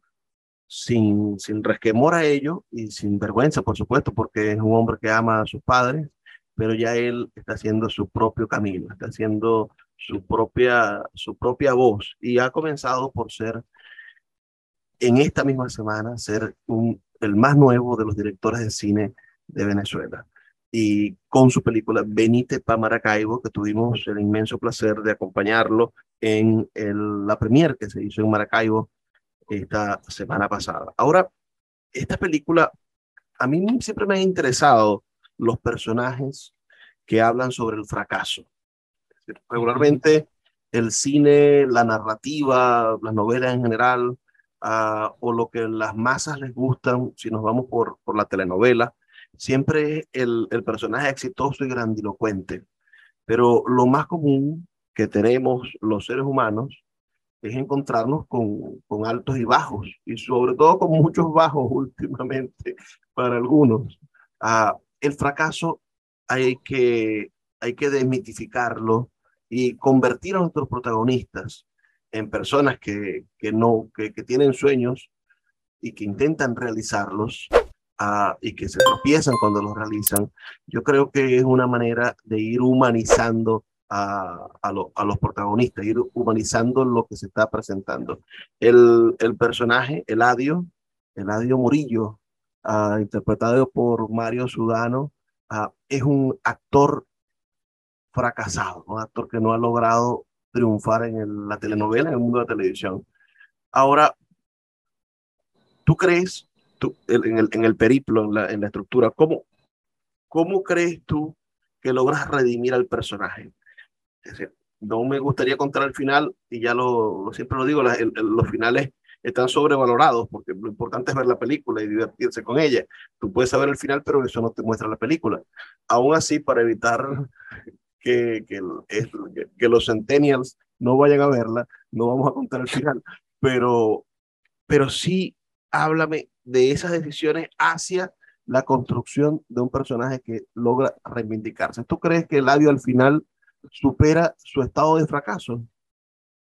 sin, sin resquemor a ello y sin vergüenza, por supuesto, porque es un hombre que ama a sus padres, pero ya él está haciendo su propio camino, está haciendo su propia, su propia voz y ha comenzado por ser, en esta misma semana, ser un, el más nuevo de los directores de cine de Venezuela y con su película Benítez para Maracaibo, que tuvimos el inmenso placer de acompañarlo en la premier que se hizo en Maracaibo esta semana pasada. Ahora, esta película, a mí siempre me han interesado los personajes que hablan sobre el fracaso. Regularmente el cine, la narrativa, las novelas en general, uh, o lo que las masas les gustan, si nos vamos por, por la telenovela, siempre es el, el personaje exitoso y grandilocuente. Pero lo más común que tenemos los seres humanos es encontrarnos con, con, altos y bajos, y sobre todo con muchos bajos *laughs* últimamente para algunos. Ah, el fracaso hay que, hay que desmitificarlo y convertir a nuestros protagonistas en personas que, que no, que, que, tienen sueños y que intentan realizarlos uh, y que se tropiezan cuando los realizan, yo creo que es una manera de ir humanizando a, a, lo, a, los protagonistas, ir humanizando lo que se está presentando. El, el personaje, Eladio, Eladio Murillo, uh, interpretado por Mario Sudano, uh, es un actor fracasado, un actor que no ha logrado triunfar en la telenovela, en el mundo de la televisión. Ahora, ¿tú crees, tú, en, el, en el periplo, en la, en la estructura, ¿cómo, cómo crees tú que logras redimir al personaje? No me gustaría contar el final, y ya lo, siempre lo digo, los finales están sobrevalorados, porque lo importante es ver la película y divertirse con ella. Tú puedes saber el final, pero eso no te muestra la película. Aún así, para evitar *laughs* que, que, que los centennials no vayan a verla, no vamos a contar el final, pero, pero sí háblame de esas decisiones hacia la construcción de un personaje que logra reivindicarse. ¿Tú crees que Eladio al final supera su estado de fracaso?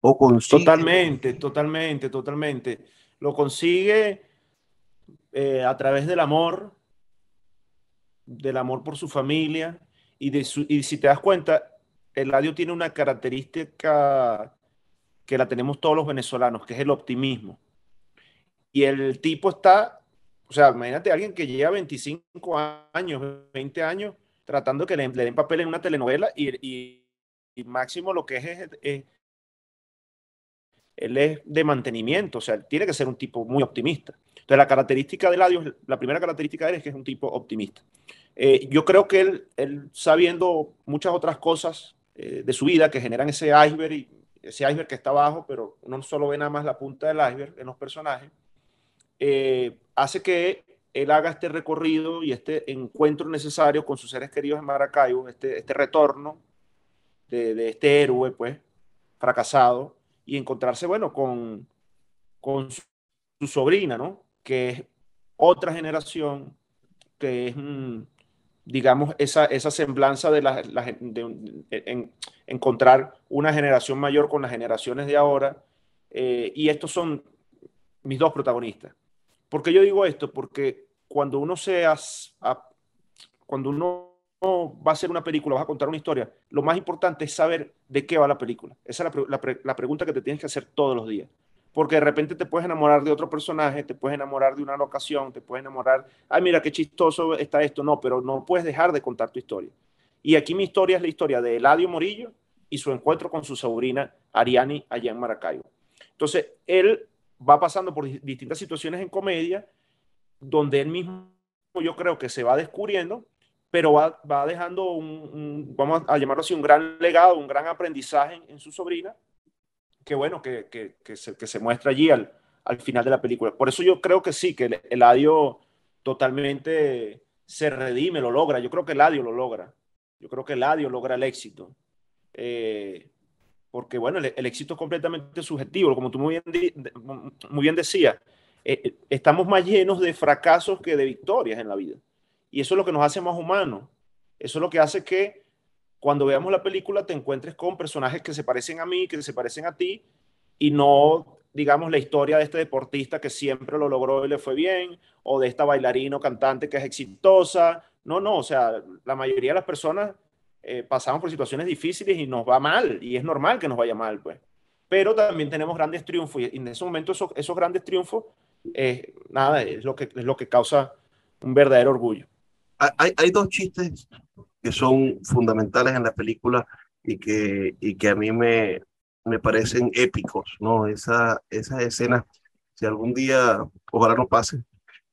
¿O consigue? Totalmente, totalmente, totalmente. Lo consigue eh, a través del amor, del amor por su familia, y, de su, y si te das cuenta, Eladio tiene una característica que la tenemos todos los venezolanos, que es el optimismo. Y el tipo está, o sea, imagínate alguien que lleva 25 años, 20 años, tratando que le, le den papel en una telenovela y, y, máximo lo que es, él es de mantenimiento, o sea, tiene que ser un tipo muy optimista. Entonces, la característica de Eladio, la primera característica de él es que es un tipo optimista. Eh, yo creo que él, sabiendo muchas otras cosas eh, de su vida que generan ese iceberg, y ese iceberg que está abajo, pero uno solo ve nada más la punta del iceberg en los personajes, eh, hace que él haga este recorrido y este encuentro necesario con sus seres queridos en Maracaibo, este, este retorno de, este héroe, pues, fracasado, y encontrarse, bueno, con, con su, sobrina, ¿no? Que es otra generación, que es, mm, digamos, esa, esa semblanza de, la, en, encontrar una generación mayor con las generaciones de ahora. Eh, y estos son mis dos protagonistas. ¿Por qué yo digo esto? Porque cuando uno sea, cuando uno va a hacer una película, vas a contar una historia, lo más importante es saber de qué va la película. Esa es la pregunta que te tienes que hacer todos los días porque de repente te puedes enamorar de otro personaje, te puedes enamorar de una locación, te puedes enamorar, ay, mira qué chistoso está esto, no, pero no puedes dejar de contar tu historia. Y aquí mi historia es la historia de Eladio Morillo y su encuentro con su sobrina Ariani allá en Maracaibo. Entonces, él va pasando por distintas situaciones en comedia, donde él mismo yo creo que se va descubriendo, pero va, va dejando un, vamos a llamarlo así, un gran legado, un gran aprendizaje en, su sobrina, que bueno, que, que, que, se, que se muestra allí al, al, final de la película. Por eso yo creo que sí, que el, Eladio totalmente se redime, lo logra. Yo creo que Eladio lo logra. Yo creo que Eladio logra el éxito. Eh, porque bueno, el, el, éxito es completamente subjetivo, como tú muy bien, muy bien decías. Eh, eh, estamos más llenos de fracasos que de victorias en la vida. Y eso es lo que nos hace más humanos. Eso es lo que hace que cuando veamos la película te encuentres con personajes que se parecen a mí, que se parecen a ti, y no, digamos, la historia de este deportista que siempre lo logró y le fue bien, o de esta bailarina o cantante que es exitosa. No, no, o sea, la mayoría de las personas eh, pasamos por situaciones difíciles y nos va mal, y es normal que nos vaya mal, pues. Pero también tenemos grandes triunfos, y en ese momento esos, esos grandes triunfos, eh, nada, es lo, que, es lo que causa un verdadero orgullo. Hay, hay dos chistes que son fundamentales en la película y que, y que a mí me, me parecen épicos, ¿no? Esa, esas escenas, si algún día, ojalá no pase,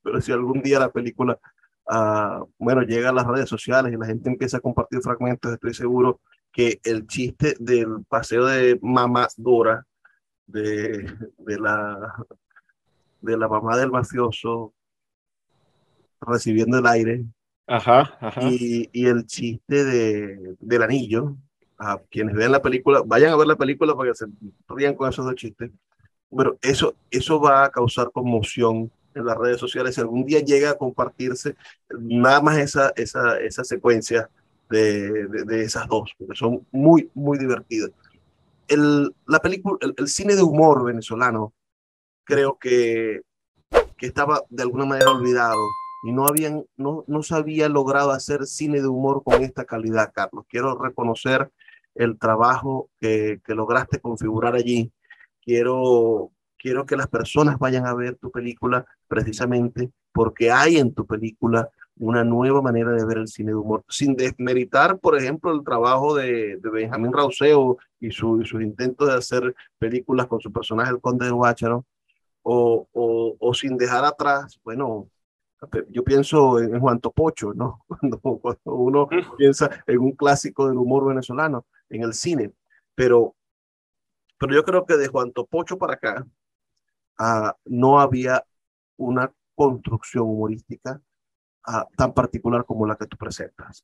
pero si algún día la película, uh, bueno, llega a las redes sociales y la gente empieza a compartir fragmentos, estoy seguro que el chiste del paseo de mamá Dora, de, de, la, de la mamá del mafioso, recibiendo el aire, Ajá, ajá. Y, y, el chiste de, del anillo, a quienes vean la película, vayan a ver la película para que se rían con esos dos chistes. Pero eso, eso va a causar conmoción en las redes sociales, si algún día llega a compartirse nada más esa, esa, esa secuencia de, de, esas dos, porque son muy, muy divertidas. El, la película, el, cine de humor venezolano creo que, que estaba de alguna manera olvidado y no, habían, no, no se había logrado hacer cine de humor con esta calidad, Carlos. Quiero reconocer el trabajo que, que lograste configurar allí. Quiero, quiero que las personas vayan a ver tu película precisamente porque hay en tu película una nueva manera de ver el cine de humor, sin desmeritar, por ejemplo, el trabajo de, de Benjamín Rauseo y, su, sus intentos de hacer películas con su personaje, el Conde de Guácharo, o, o, o, sin dejar atrás, bueno, yo pienso en Juan Topocho, ¿no? *laughs* Cuando, cuando uno piensa en un clásico del humor venezolano, en el cine, pero, pero yo creo que de Juan Topocho para acá, uh, no había una construcción humorística uh, tan particular como la que tú presentas.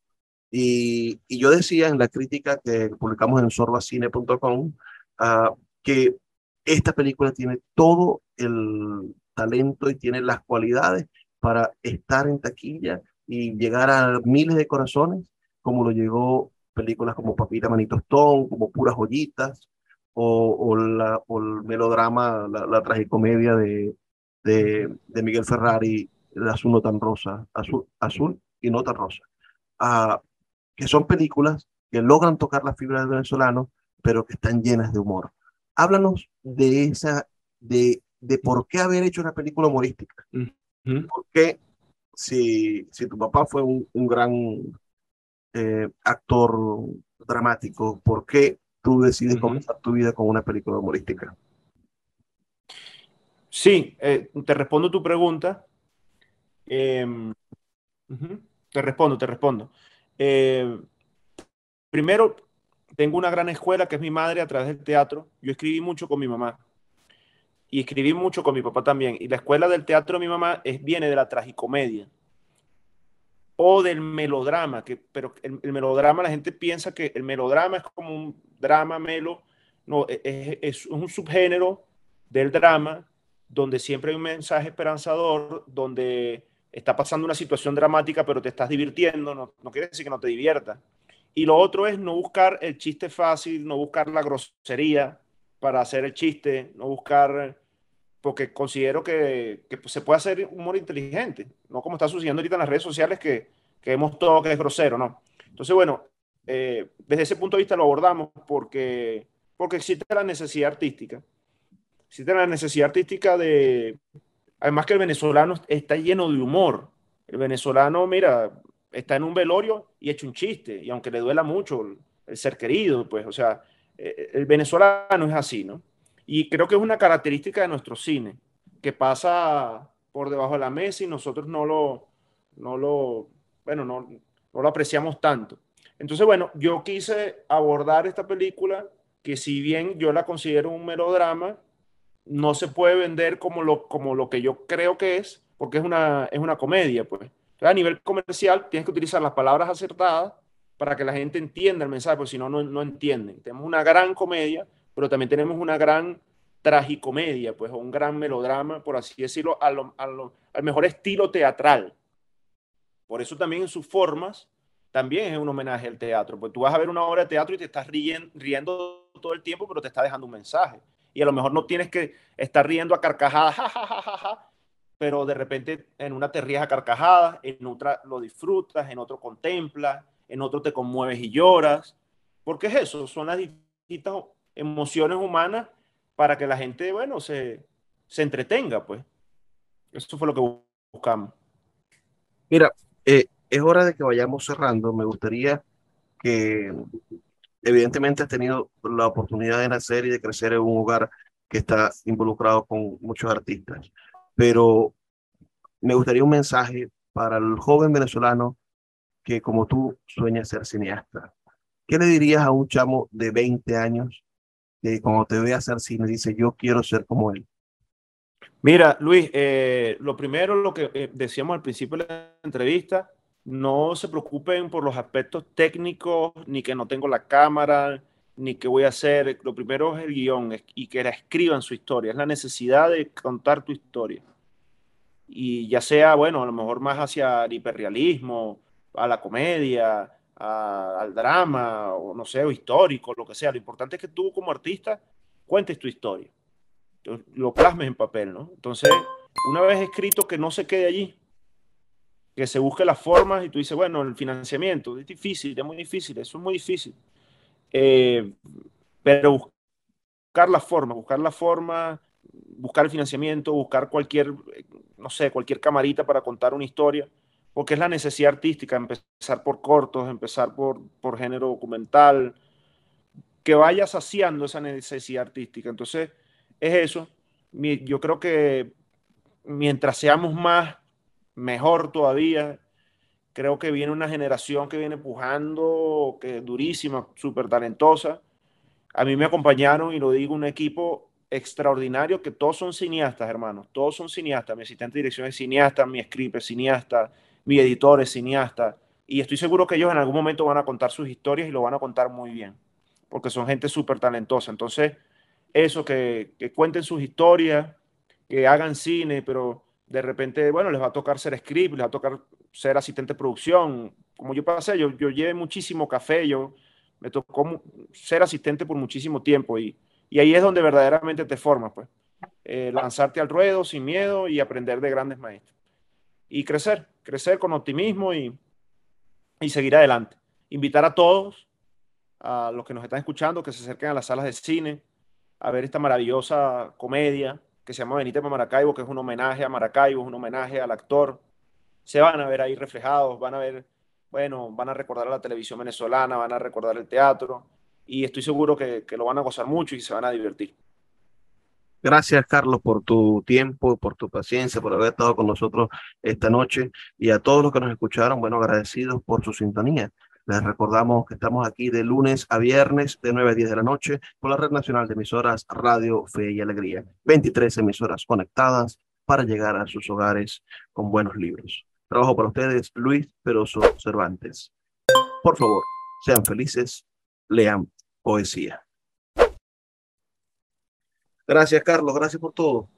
Y, y, yo decía en la crítica que publicamos en sorbacine.com uh, ah, que esta película tiene todo el talento y tiene las cualidades para estar en taquilla y llegar a miles de corazones, como lo llegó películas como Papita Manito Stone, como Puras Joyitas, o, el melodrama, la, tragicomedia de, Miguel Ferrari, el Azul no tan rosa, Azul, azul y no tan rosa, ah, que son películas que logran tocar la fibra del venezolano, pero que están llenas de humor. Háblanos de esa, de, de por qué haber hecho una película humorística. ¿Por qué si, si tu papá fue un, un gran eh, actor dramático, por qué tú decides comenzar tu vida con una película humorística? Sí, eh, te respondo tu pregunta. Eh, te respondo, te respondo. Eh, primero, tengo una gran escuela que es mi madre a través del teatro. Yo escribí mucho con mi mamá y escribí mucho con mi papá también. Y la escuela del teatro de mi mamá es, viene de la tragicomedia o del melodrama, que, pero el, melodrama, la gente piensa que el melodrama es como un drama melo, no, e, e, es, un subgénero del drama donde siempre hay un mensaje esperanzador, donde está pasando una situación dramática, pero te estás divirtiendo, no, no quiere decir que no te divierta. Y lo otro es no buscar el chiste fácil, no buscar la grosería para hacer el chiste, no buscar porque considero que, que, se puede hacer humor inteligente, no como está sucediendo ahorita en las redes sociales que, que vemos todo que es grosero, ¿no? Entonces, bueno, eh, desde ese punto de vista lo abordamos porque, porque existe la necesidad artística. Existe la necesidad artística de, además que el venezolano está lleno de humor. El venezolano, mira, está en un velorio y echa un chiste, y aunque le duela mucho el, ser querido, pues, o sea, el venezolano es así, ¿no? Y creo que es una característica de nuestro cine, que pasa por debajo de la mesa y nosotros no lo, no lo, bueno, no, no lo apreciamos tanto. Entonces, bueno, yo quise abordar esta película que si bien yo la considero un melodrama, no se puede vender como lo, como lo que yo creo que es, porque es una, es una comedia, pues. A nivel comercial tienes que utilizar las palabras acertadas para que la gente entienda el mensaje, porque si no, no, entienden. Tenemos una gran comedia, pero también tenemos una gran tragicomedia, pues, un gran melodrama, por así decirlo, al mejor estilo teatral. Por eso también en sus formas, también es un homenaje al teatro. Pues tú vas a ver una obra de teatro y te estás riendo, todo el tiempo, pero te está dejando un mensaje. Y a lo mejor no tienes que estar riendo a carcajadas, ja, pero de repente en una te ríes a carcajadas, en otra lo disfrutas, en otro contemplas, en otro te conmueves y lloras. Porque es eso, son las distintas emociones humanas para que la gente, bueno, se, se entretenga, pues. Eso fue lo que buscamos. Mira, eh, es hora de que vayamos cerrando. Me gustaría que, evidentemente, has tenido la oportunidad de nacer y de crecer en un hogar que está involucrado con muchos artistas, pero me gustaría un mensaje para el joven venezolano que, como tú, sueña ser cineasta. ¿Qué le dirías a un chamo de 20 años que cuando te ve hacer cine dice, yo quiero ser como él? Mira, Luis, eh, lo primero, lo que eh, decíamos al principio de la entrevista, no se preocupen por los aspectos técnicos, ni que no tengo la cámara, ni que voy a hacer. Lo primero es el guion y que escriban su historia, es la necesidad de contar tu historia. y ya sea, bueno, a lo mejor más hacia el hiperrealismo, a la comedia, al drama, o no sé, o histórico, lo que sea. Lo importante es que tú como artista cuentes tu historia, lo plasmes en papel, ¿no? Entonces, una vez escrito, que no se quede allí, que se busque las formas y tú dices, bueno, el financiamiento es difícil, es muy difícil, eso es muy difícil. Eh, pero buscar la forma, buscar la forma, buscar el financiamiento, buscar cualquier, no sé, cualquier camarita para contar una historia, porque es la necesidad artística, empezar por cortos, empezar por, por género documental, que vaya saciando esa necesidad artística. Entonces, es eso. Yo creo que mientras seamos más, mejor todavía. Creo que viene una generación que viene pujando, que es durísima, súper talentosa. A mí me acompañaron, y lo digo, un equipo extraordinario, que todos son cineastas, hermanos. Todos son cineastas. Mi asistente de dirección es cineasta, mi script es cineasta, mi editor es cineasta. Y estoy seguro que ellos en algún momento van a contar sus historias y lo van a contar muy bien, porque son gente súper talentosa. Entonces, eso, que, que cuenten sus historias, que hagan cine, pero de repente, bueno, les va a tocar ser script, les va a tocar ser asistente de producción. Como yo pasé, yo, yo llevé muchísimo café, yo me tocó ser asistente por muchísimo tiempo y, y ahí es donde verdaderamente te formas, pues. Eh, lanzarte al ruedo sin miedo y aprender de grandes maestros. Y crecer, crecer con optimismo y, y seguir adelante. Invitar a todos, a los que nos están escuchando, que se acerquen a las salas de cine, a ver esta maravillosa comedia que se llama Benítez Maracaibo, que es un homenaje a Maracaibo, es un homenaje al actor. Se van a ver ahí reflejados, van a ver, bueno, van a recordar a la televisión venezolana, van a recordar el teatro y estoy seguro que, que lo van a gozar mucho y se van a divertir. Gracias, Carlos, por tu tiempo, por tu paciencia, por haber estado con nosotros esta noche y a todos los que nos escucharon, bueno, agradecidos por su sintonía. Les recordamos que estamos aquí de lunes a viernes de 9 a 10 de la noche por la Red Nacional de Emisoras Radio Fe y Alegría. 23 emisoras conectadas para llegar a sus hogares con buenos libros. Trabajo para ustedes, Luis Peroso Cervantes. Por favor, sean felices, lean poesía. Gracias, Carlos. Gracias por todo.